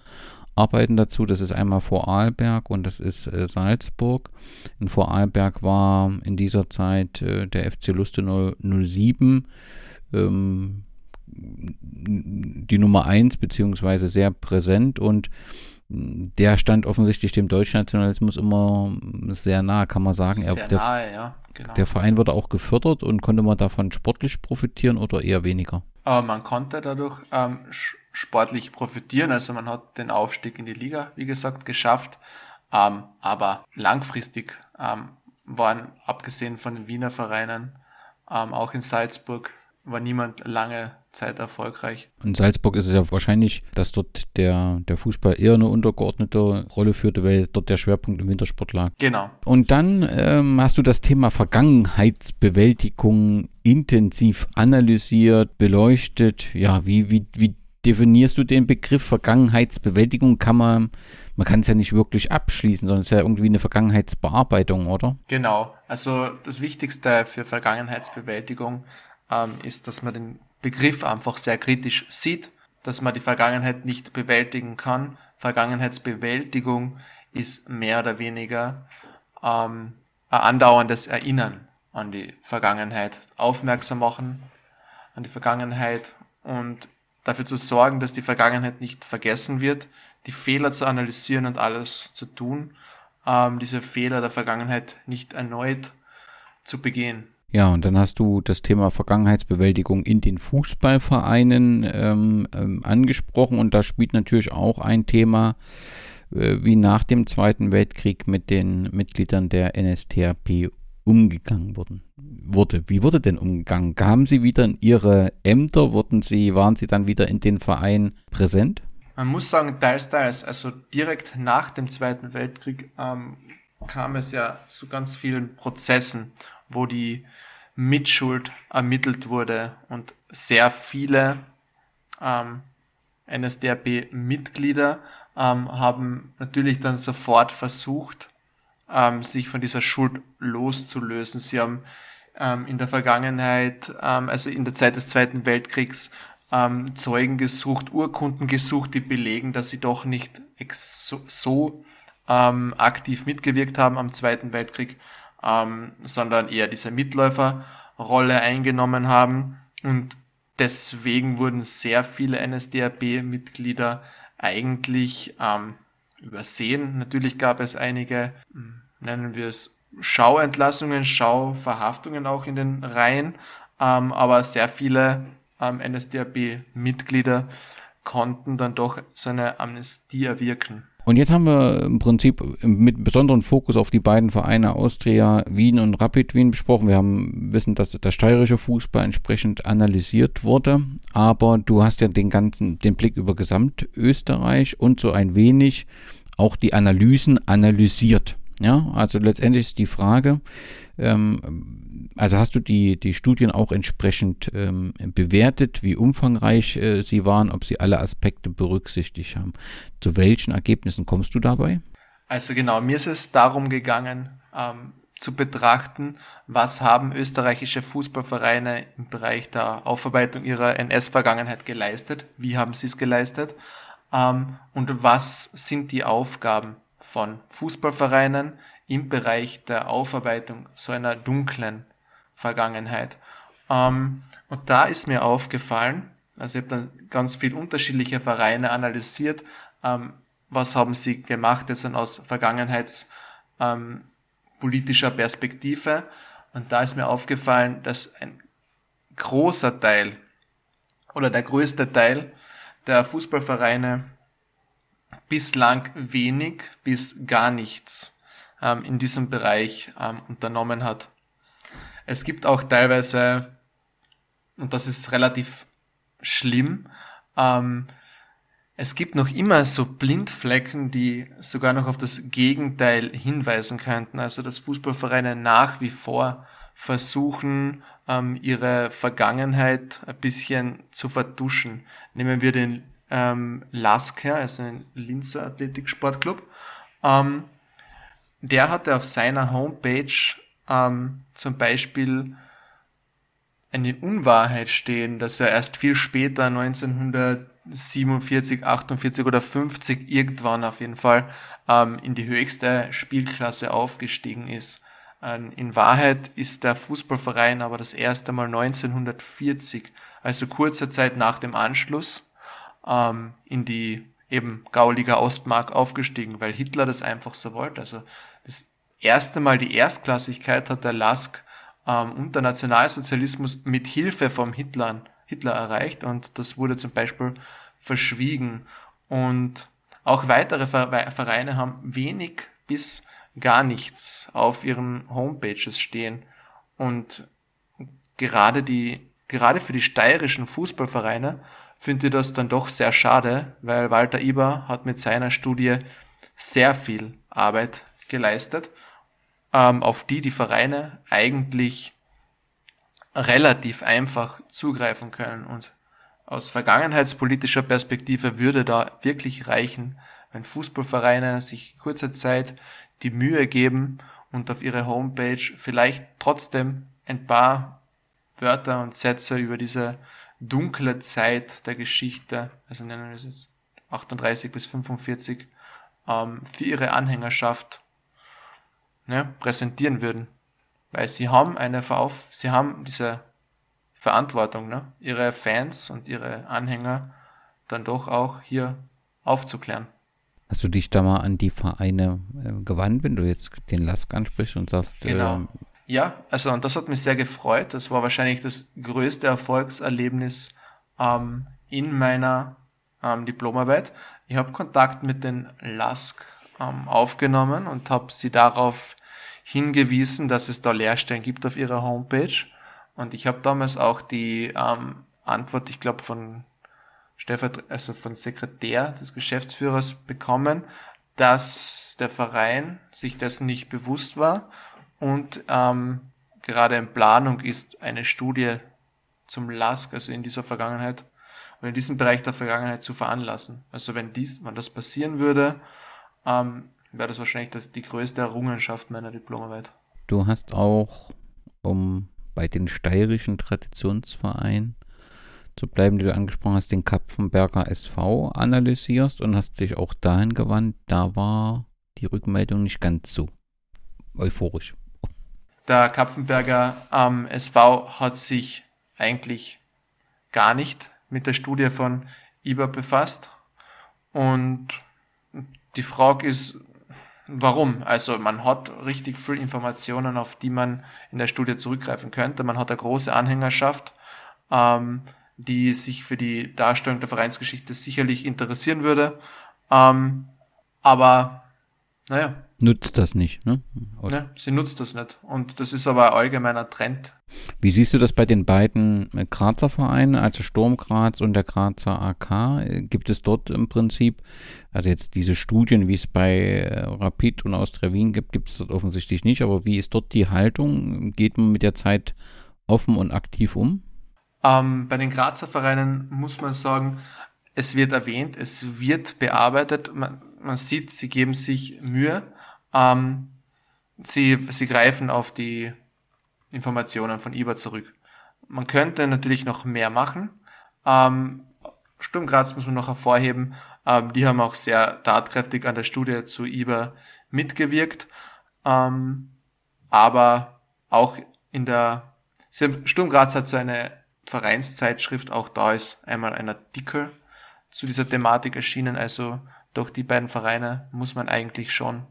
Arbeiten dazu. Das ist einmal Vorarlberg und das ist äh, Salzburg. In Vorarlberg war in dieser Zeit äh, der FC Lustenau 07. Ähm, die Nummer eins beziehungsweise sehr präsent und der stand offensichtlich dem Deutschnationalismus immer sehr nahe, kann man sagen. sehr er, der, nahe, ja. Genau. der Verein wurde auch gefördert und konnte man davon sportlich profitieren oder eher weniger? Aber man konnte dadurch ähm, sportlich profitieren. Also man hat den Aufstieg in die Liga, wie gesagt, geschafft. Ähm, aber langfristig ähm, waren, abgesehen von den Wiener Vereinen, ähm, auch in Salzburg, war niemand lange Zeit erfolgreich. In Salzburg ist es ja wahrscheinlich, dass dort der, der Fußball eher eine untergeordnete Rolle führte, weil dort der Schwerpunkt im Wintersport lag. Genau. Und dann ähm, hast du das Thema Vergangenheitsbewältigung intensiv analysiert, beleuchtet. Ja, wie, wie, wie definierst du den Begriff Vergangenheitsbewältigung? Kann man, man kann es ja nicht wirklich abschließen, sondern es ist ja irgendwie eine Vergangenheitsbearbeitung, oder? Genau. Also das Wichtigste für Vergangenheitsbewältigung ähm, ist, dass man den Begriff einfach sehr kritisch sieht, dass man die Vergangenheit nicht bewältigen kann. Vergangenheitsbewältigung ist mehr oder weniger ähm, ein andauerndes Erinnern an die Vergangenheit, aufmerksam machen an die Vergangenheit und dafür zu sorgen, dass die Vergangenheit nicht vergessen wird, die Fehler zu analysieren und alles zu tun, ähm, diese Fehler der Vergangenheit nicht erneut zu begehen. Ja, und dann hast du das Thema Vergangenheitsbewältigung in den Fußballvereinen ähm, ähm, angesprochen und da spielt natürlich auch ein Thema äh, wie nach dem Zweiten Weltkrieg mit den Mitgliedern der NSDAP umgegangen wurden, wurde. Wie wurde denn umgegangen? Kamen sie wieder in ihre Ämter? Wurden sie, waren sie dann wieder in den Verein präsent? Man muss sagen, teils, teils. Also direkt nach dem Zweiten Weltkrieg ähm, kam es ja zu ganz vielen Prozessen, wo die Mitschuld ermittelt wurde und sehr viele ähm, NSDAP-Mitglieder ähm, haben natürlich dann sofort versucht, ähm, sich von dieser Schuld loszulösen. Sie haben ähm, in der Vergangenheit, ähm, also in der Zeit des Zweiten Weltkriegs, ähm, Zeugen gesucht, Urkunden gesucht, die belegen, dass sie doch nicht so, so aktiv mitgewirkt haben am Zweiten Weltkrieg, ähm, sondern eher diese Mitläuferrolle eingenommen haben. Und deswegen wurden sehr viele NSDAP-Mitglieder eigentlich ähm, übersehen. Natürlich gab es einige, hm, nennen wir es Schauentlassungen, Schauverhaftungen auch in den Reihen, ähm, aber sehr viele ähm, NSDAP-Mitglieder konnten dann doch so eine Amnestie erwirken. Und jetzt haben wir im Prinzip mit besonderem Fokus auf die beiden Vereine Austria Wien und Rapid Wien besprochen. Wir haben wissen, dass der steirische Fußball entsprechend analysiert wurde, aber du hast ja den ganzen den Blick über Gesamtösterreich und so ein wenig auch die Analysen analysiert. Ja, also letztendlich ist die Frage, ähm, also hast du die, die Studien auch entsprechend ähm, bewertet, wie umfangreich äh, sie waren, ob sie alle Aspekte berücksichtigt haben. Zu welchen Ergebnissen kommst du dabei? Also genau, mir ist es darum gegangen, ähm, zu betrachten, was haben österreichische Fußballvereine im Bereich der Aufarbeitung ihrer NS-Vergangenheit geleistet, wie haben sie es geleistet ähm, und was sind die Aufgaben von Fußballvereinen im Bereich der Aufarbeitung so einer dunklen Vergangenheit. Ähm, und da ist mir aufgefallen, also ich habe dann ganz viel unterschiedliche Vereine analysiert, ähm, was haben sie gemacht jetzt dann aus vergangenheitspolitischer ähm, Perspektive. Und da ist mir aufgefallen, dass ein großer Teil oder der größte Teil der Fußballvereine bislang wenig bis gar nichts ähm, in diesem Bereich ähm, unternommen hat. Es gibt auch teilweise, und das ist relativ schlimm, ähm, es gibt noch immer so Blindflecken, die sogar noch auf das Gegenteil hinweisen könnten. Also dass Fußballvereine nach wie vor versuchen, ähm, ihre Vergangenheit ein bisschen zu vertuschen. Nehmen wir den ähm, Lasker, also ein Linzer Athletiksportclub. Ähm, der hatte auf seiner Homepage ähm, zum Beispiel eine Unwahrheit stehen, dass er erst viel später, 1947, 48 oder 50, irgendwann auf jeden Fall, ähm, in die höchste Spielklasse aufgestiegen ist. Ähm, in Wahrheit ist der Fußballverein aber das erste Mal 1940, also kurze Zeit nach dem Anschluss, ähm, in die eben Gauliga Ostmark aufgestiegen, weil Hitler das einfach so wollte. Also das erste Mal die Erstklassigkeit hat der Lask ähm, und der Nationalsozialismus mit Hilfe vom Hitler, Hitler erreicht und das wurde zum Beispiel verschwiegen. Und auch weitere Vereine haben wenig bis gar nichts auf ihren Homepages stehen. Und gerade die, gerade für die steirischen Fußballvereine finde ich das dann doch sehr schade, weil Walter Iber hat mit seiner Studie sehr viel Arbeit geleistet, ähm, auf die die Vereine eigentlich relativ einfach zugreifen können. Und aus vergangenheitspolitischer Perspektive würde da wirklich reichen, wenn Fußballvereine sich kurze Zeit die Mühe geben und auf ihre Homepage vielleicht trotzdem ein paar Wörter und Sätze über diese dunkle Zeit der Geschichte, also nennen wir es jetzt 38 bis 45, ähm, für ihre Anhängerschaft ne, präsentieren würden. Weil sie haben eine Verauf sie haben diese Verantwortung, ne, ihre Fans und ihre Anhänger dann doch auch hier aufzuklären. Hast du dich da mal an die Vereine äh, gewandt, wenn du jetzt den Lask ansprichst und sagst, genau. Äh, ja, also und das hat mich sehr gefreut. Das war wahrscheinlich das größte Erfolgserlebnis ähm, in meiner ähm, Diplomarbeit. Ich habe Kontakt mit den LASK ähm, aufgenommen und habe sie darauf hingewiesen, dass es da Leerstellen gibt auf ihrer Homepage. Und ich habe damals auch die ähm, Antwort, ich glaube, von also von Sekretär des Geschäftsführers bekommen, dass der Verein sich dessen nicht bewusst war und ähm, gerade in Planung ist eine Studie zum LASK, also in dieser Vergangenheit und in diesem Bereich der Vergangenheit zu veranlassen. Also wenn dies, wenn das passieren würde, ähm, wäre das wahrscheinlich das, die größte Errungenschaft meiner Diplomarbeit. Du hast auch, um bei den steirischen Traditionsvereinen zu bleiben, die du angesprochen hast, den Kapfenberger SV analysierst und hast dich auch dahin gewandt, da war die Rückmeldung nicht ganz so euphorisch. Der Kapfenberger ähm, SV hat sich eigentlich gar nicht mit der Studie von IBA befasst. Und die Frage ist, warum? Also man hat richtig viel Informationen, auf die man in der Studie zurückgreifen könnte. Man hat eine große Anhängerschaft. Ähm, die sich für die Darstellung der Vereinsgeschichte sicherlich interessieren würde. Ähm, aber naja. Nutzt das nicht, ne? Oder? Ja, sie nutzt das nicht. Und das ist aber ein allgemeiner Trend. Wie siehst du das bei den beiden Grazer Vereinen, also Sturm Graz und der Grazer AK? Gibt es dort im Prinzip, also jetzt diese Studien, wie es bei äh, Rapid und Austria Wien gibt, gibt es dort offensichtlich nicht, aber wie ist dort die Haltung? Geht man mit der Zeit offen und aktiv um? Ähm, bei den Grazer Vereinen muss man sagen, es wird erwähnt, es wird bearbeitet. Man, man sieht, sie geben sich Mühe. Ähm, sie, sie greifen auf die Informationen von IBA zurück. Man könnte natürlich noch mehr machen. Ähm, Sturm Graz muss man noch hervorheben. Ähm, die haben auch sehr tatkräftig an der Studie zu IBA mitgewirkt. Ähm, aber auch in der Sturm Graz hat so eine Vereinszeitschrift, auch da ist einmal ein Artikel zu dieser Thematik erschienen. Also durch die beiden Vereine muss man eigentlich schon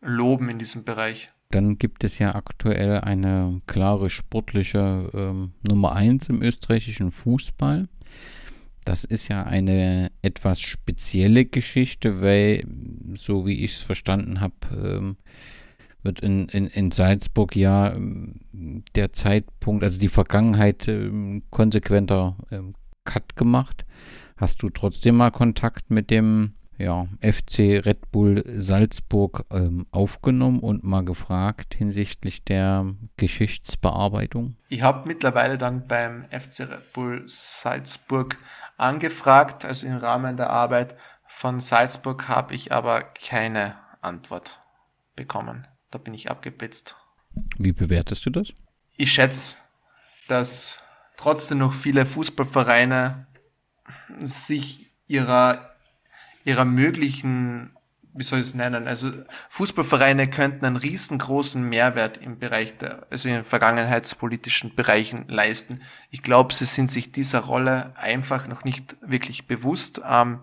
loben in diesem Bereich. Dann gibt es ja aktuell eine klare sportliche ähm, Nummer 1 im österreichischen Fußball. Das ist ja eine etwas spezielle Geschichte, weil, so wie ich es verstanden habe, ähm, wird in, in, in Salzburg ja ähm, der Zeitpunkt, also die Vergangenheit ähm, konsequenter ähm, Cut gemacht. Hast du trotzdem mal Kontakt mit dem ja, FC Red Bull Salzburg ähm, aufgenommen und mal gefragt hinsichtlich der Geschichtsbearbeitung? Ich habe mittlerweile dann beim FC Red Bull Salzburg angefragt, also im Rahmen der Arbeit von Salzburg habe ich aber keine Antwort bekommen. Da bin ich abgeblitzt. Wie bewertest du das? Ich schätze, dass trotzdem noch viele Fußballvereine sich ihrer, ihrer möglichen, wie soll ich es nennen, also Fußballvereine könnten einen riesengroßen Mehrwert im Bereich der, also in vergangenheitspolitischen Bereichen leisten. Ich glaube, sie sind sich dieser Rolle einfach noch nicht wirklich bewusst. Ähm,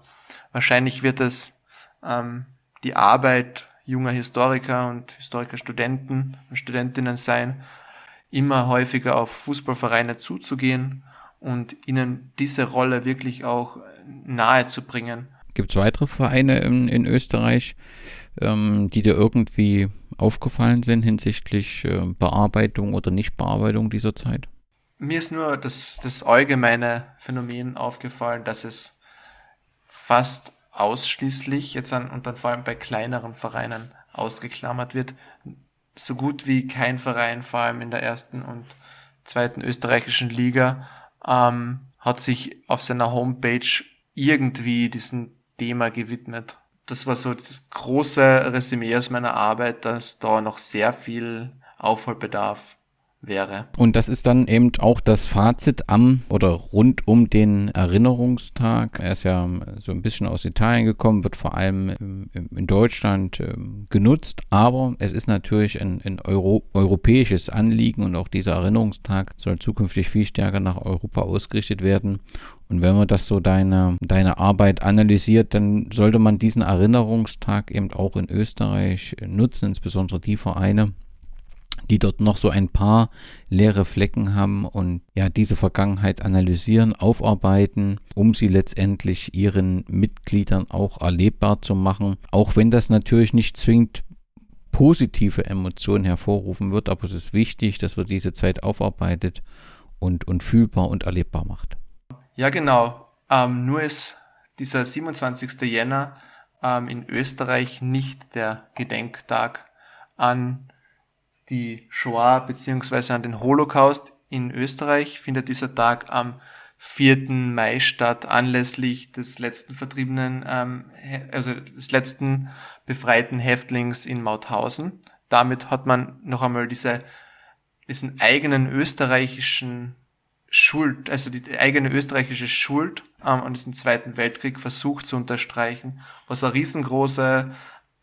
wahrscheinlich wird es ähm, die Arbeit junger Historiker und Historikerstudenten und Studentinnen sein, immer häufiger auf Fußballvereine zuzugehen und ihnen diese Rolle wirklich auch nahe zu bringen. Gibt es weitere Vereine in, in Österreich, ähm, die dir irgendwie aufgefallen sind hinsichtlich äh, Bearbeitung oder Nichtbearbeitung dieser Zeit? Mir ist nur das, das allgemeine Phänomen aufgefallen, dass es fast ausschließlich jetzt an, und dann vor allem bei kleineren Vereinen ausgeklammert wird. So gut wie kein Verein, vor allem in der ersten und zweiten österreichischen Liga, ähm, hat sich auf seiner Homepage irgendwie diesem Thema gewidmet. Das war so das große Resümee aus meiner Arbeit, dass da noch sehr viel Aufholbedarf wäre. Und das ist dann eben auch das Fazit am oder rund um den Erinnerungstag. Er ist ja so ein bisschen aus Italien gekommen, wird vor allem in Deutschland ähm, genutzt, aber es ist natürlich ein, ein Euro, europäisches Anliegen und auch dieser Erinnerungstag soll zukünftig viel stärker nach Europa ausgerichtet werden. Und wenn man das so deine, deine Arbeit analysiert, dann sollte man diesen Erinnerungstag eben auch in Österreich nutzen, insbesondere die Vereine, die dort noch so ein paar leere Flecken haben und ja, diese Vergangenheit analysieren, aufarbeiten, um sie letztendlich ihren Mitgliedern auch erlebbar zu machen. Auch wenn das natürlich nicht zwingend positive Emotionen hervorrufen wird, aber es ist wichtig, dass man diese Zeit aufarbeitet und, und fühlbar und erlebbar macht. Ja, genau. Ähm, nur ist dieser 27. Jänner ähm, in Österreich nicht der Gedenktag an die Shoah bzw. an den Holocaust. In Österreich findet dieser Tag am 4. Mai statt, anlässlich des letzten vertriebenen, ähm, also des letzten befreiten Häftlings in Mauthausen. Damit hat man noch einmal diese, diesen eigenen österreichischen Schuld, also die eigene österreichische Schuld ähm, an diesem Zweiten Weltkrieg versucht zu unterstreichen, was ein riesengroßer,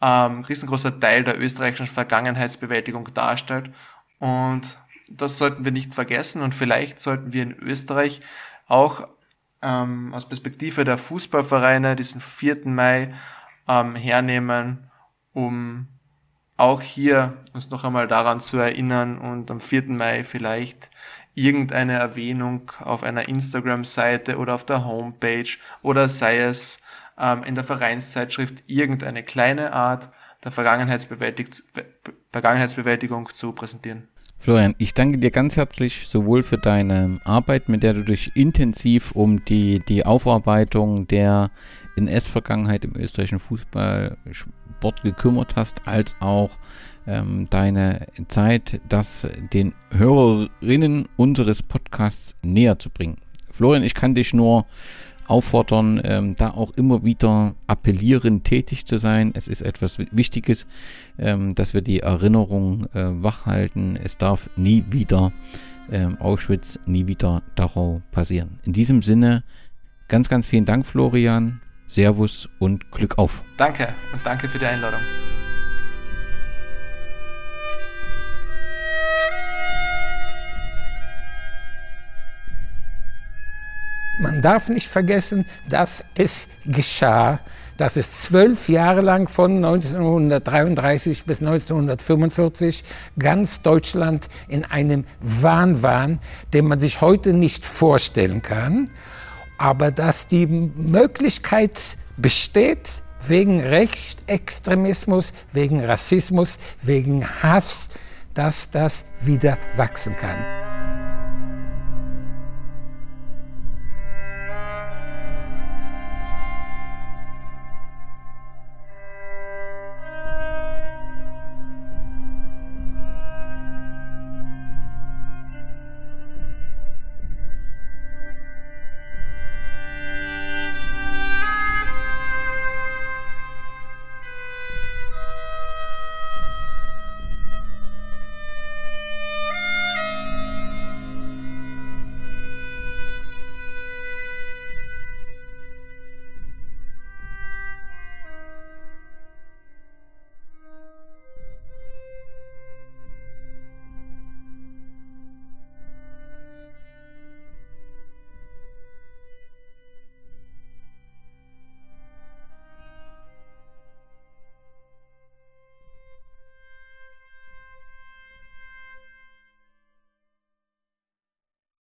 ähm, riesengroßer Teil der österreichischen Vergangenheitsbewältigung darstellt. Und das sollten wir nicht vergessen und vielleicht sollten wir in Österreich auch ähm, aus Perspektive der Fußballvereine diesen 4. Mai ähm, hernehmen, um auch hier uns noch einmal daran zu erinnern und am 4. Mai vielleicht irgendeine Erwähnung auf einer Instagram-Seite oder auf der Homepage oder sei es ähm, in der Vereinszeitschrift irgendeine kleine Art der Vergangenheitsbewältigung zu präsentieren. Florian, ich danke dir ganz herzlich sowohl für deine Arbeit, mit der du dich intensiv um die, die Aufarbeitung der NS-Vergangenheit im österreichischen Fußballsport gekümmert hast, als auch ähm, deine Zeit, das den Hörerinnen unseres Podcasts näher zu bringen. Florian, ich kann dich nur auffordern, ähm, da auch immer wieder appellieren, tätig zu sein. Es ist etwas Wichtiges, ähm, dass wir die Erinnerung äh, wachhalten. Es darf nie wieder ähm, Auschwitz, nie wieder Dachau passieren. In diesem Sinne, ganz, ganz vielen Dank, Florian. Servus und Glück auf. Danke und danke für die Einladung. Man darf nicht vergessen, dass es geschah, dass es zwölf Jahre lang von 1933 bis 1945 ganz Deutschland in einem Wahn war, den man sich heute nicht vorstellen kann, aber dass die Möglichkeit besteht, wegen Rechtsextremismus, wegen Rassismus, wegen Hass, dass das wieder wachsen kann.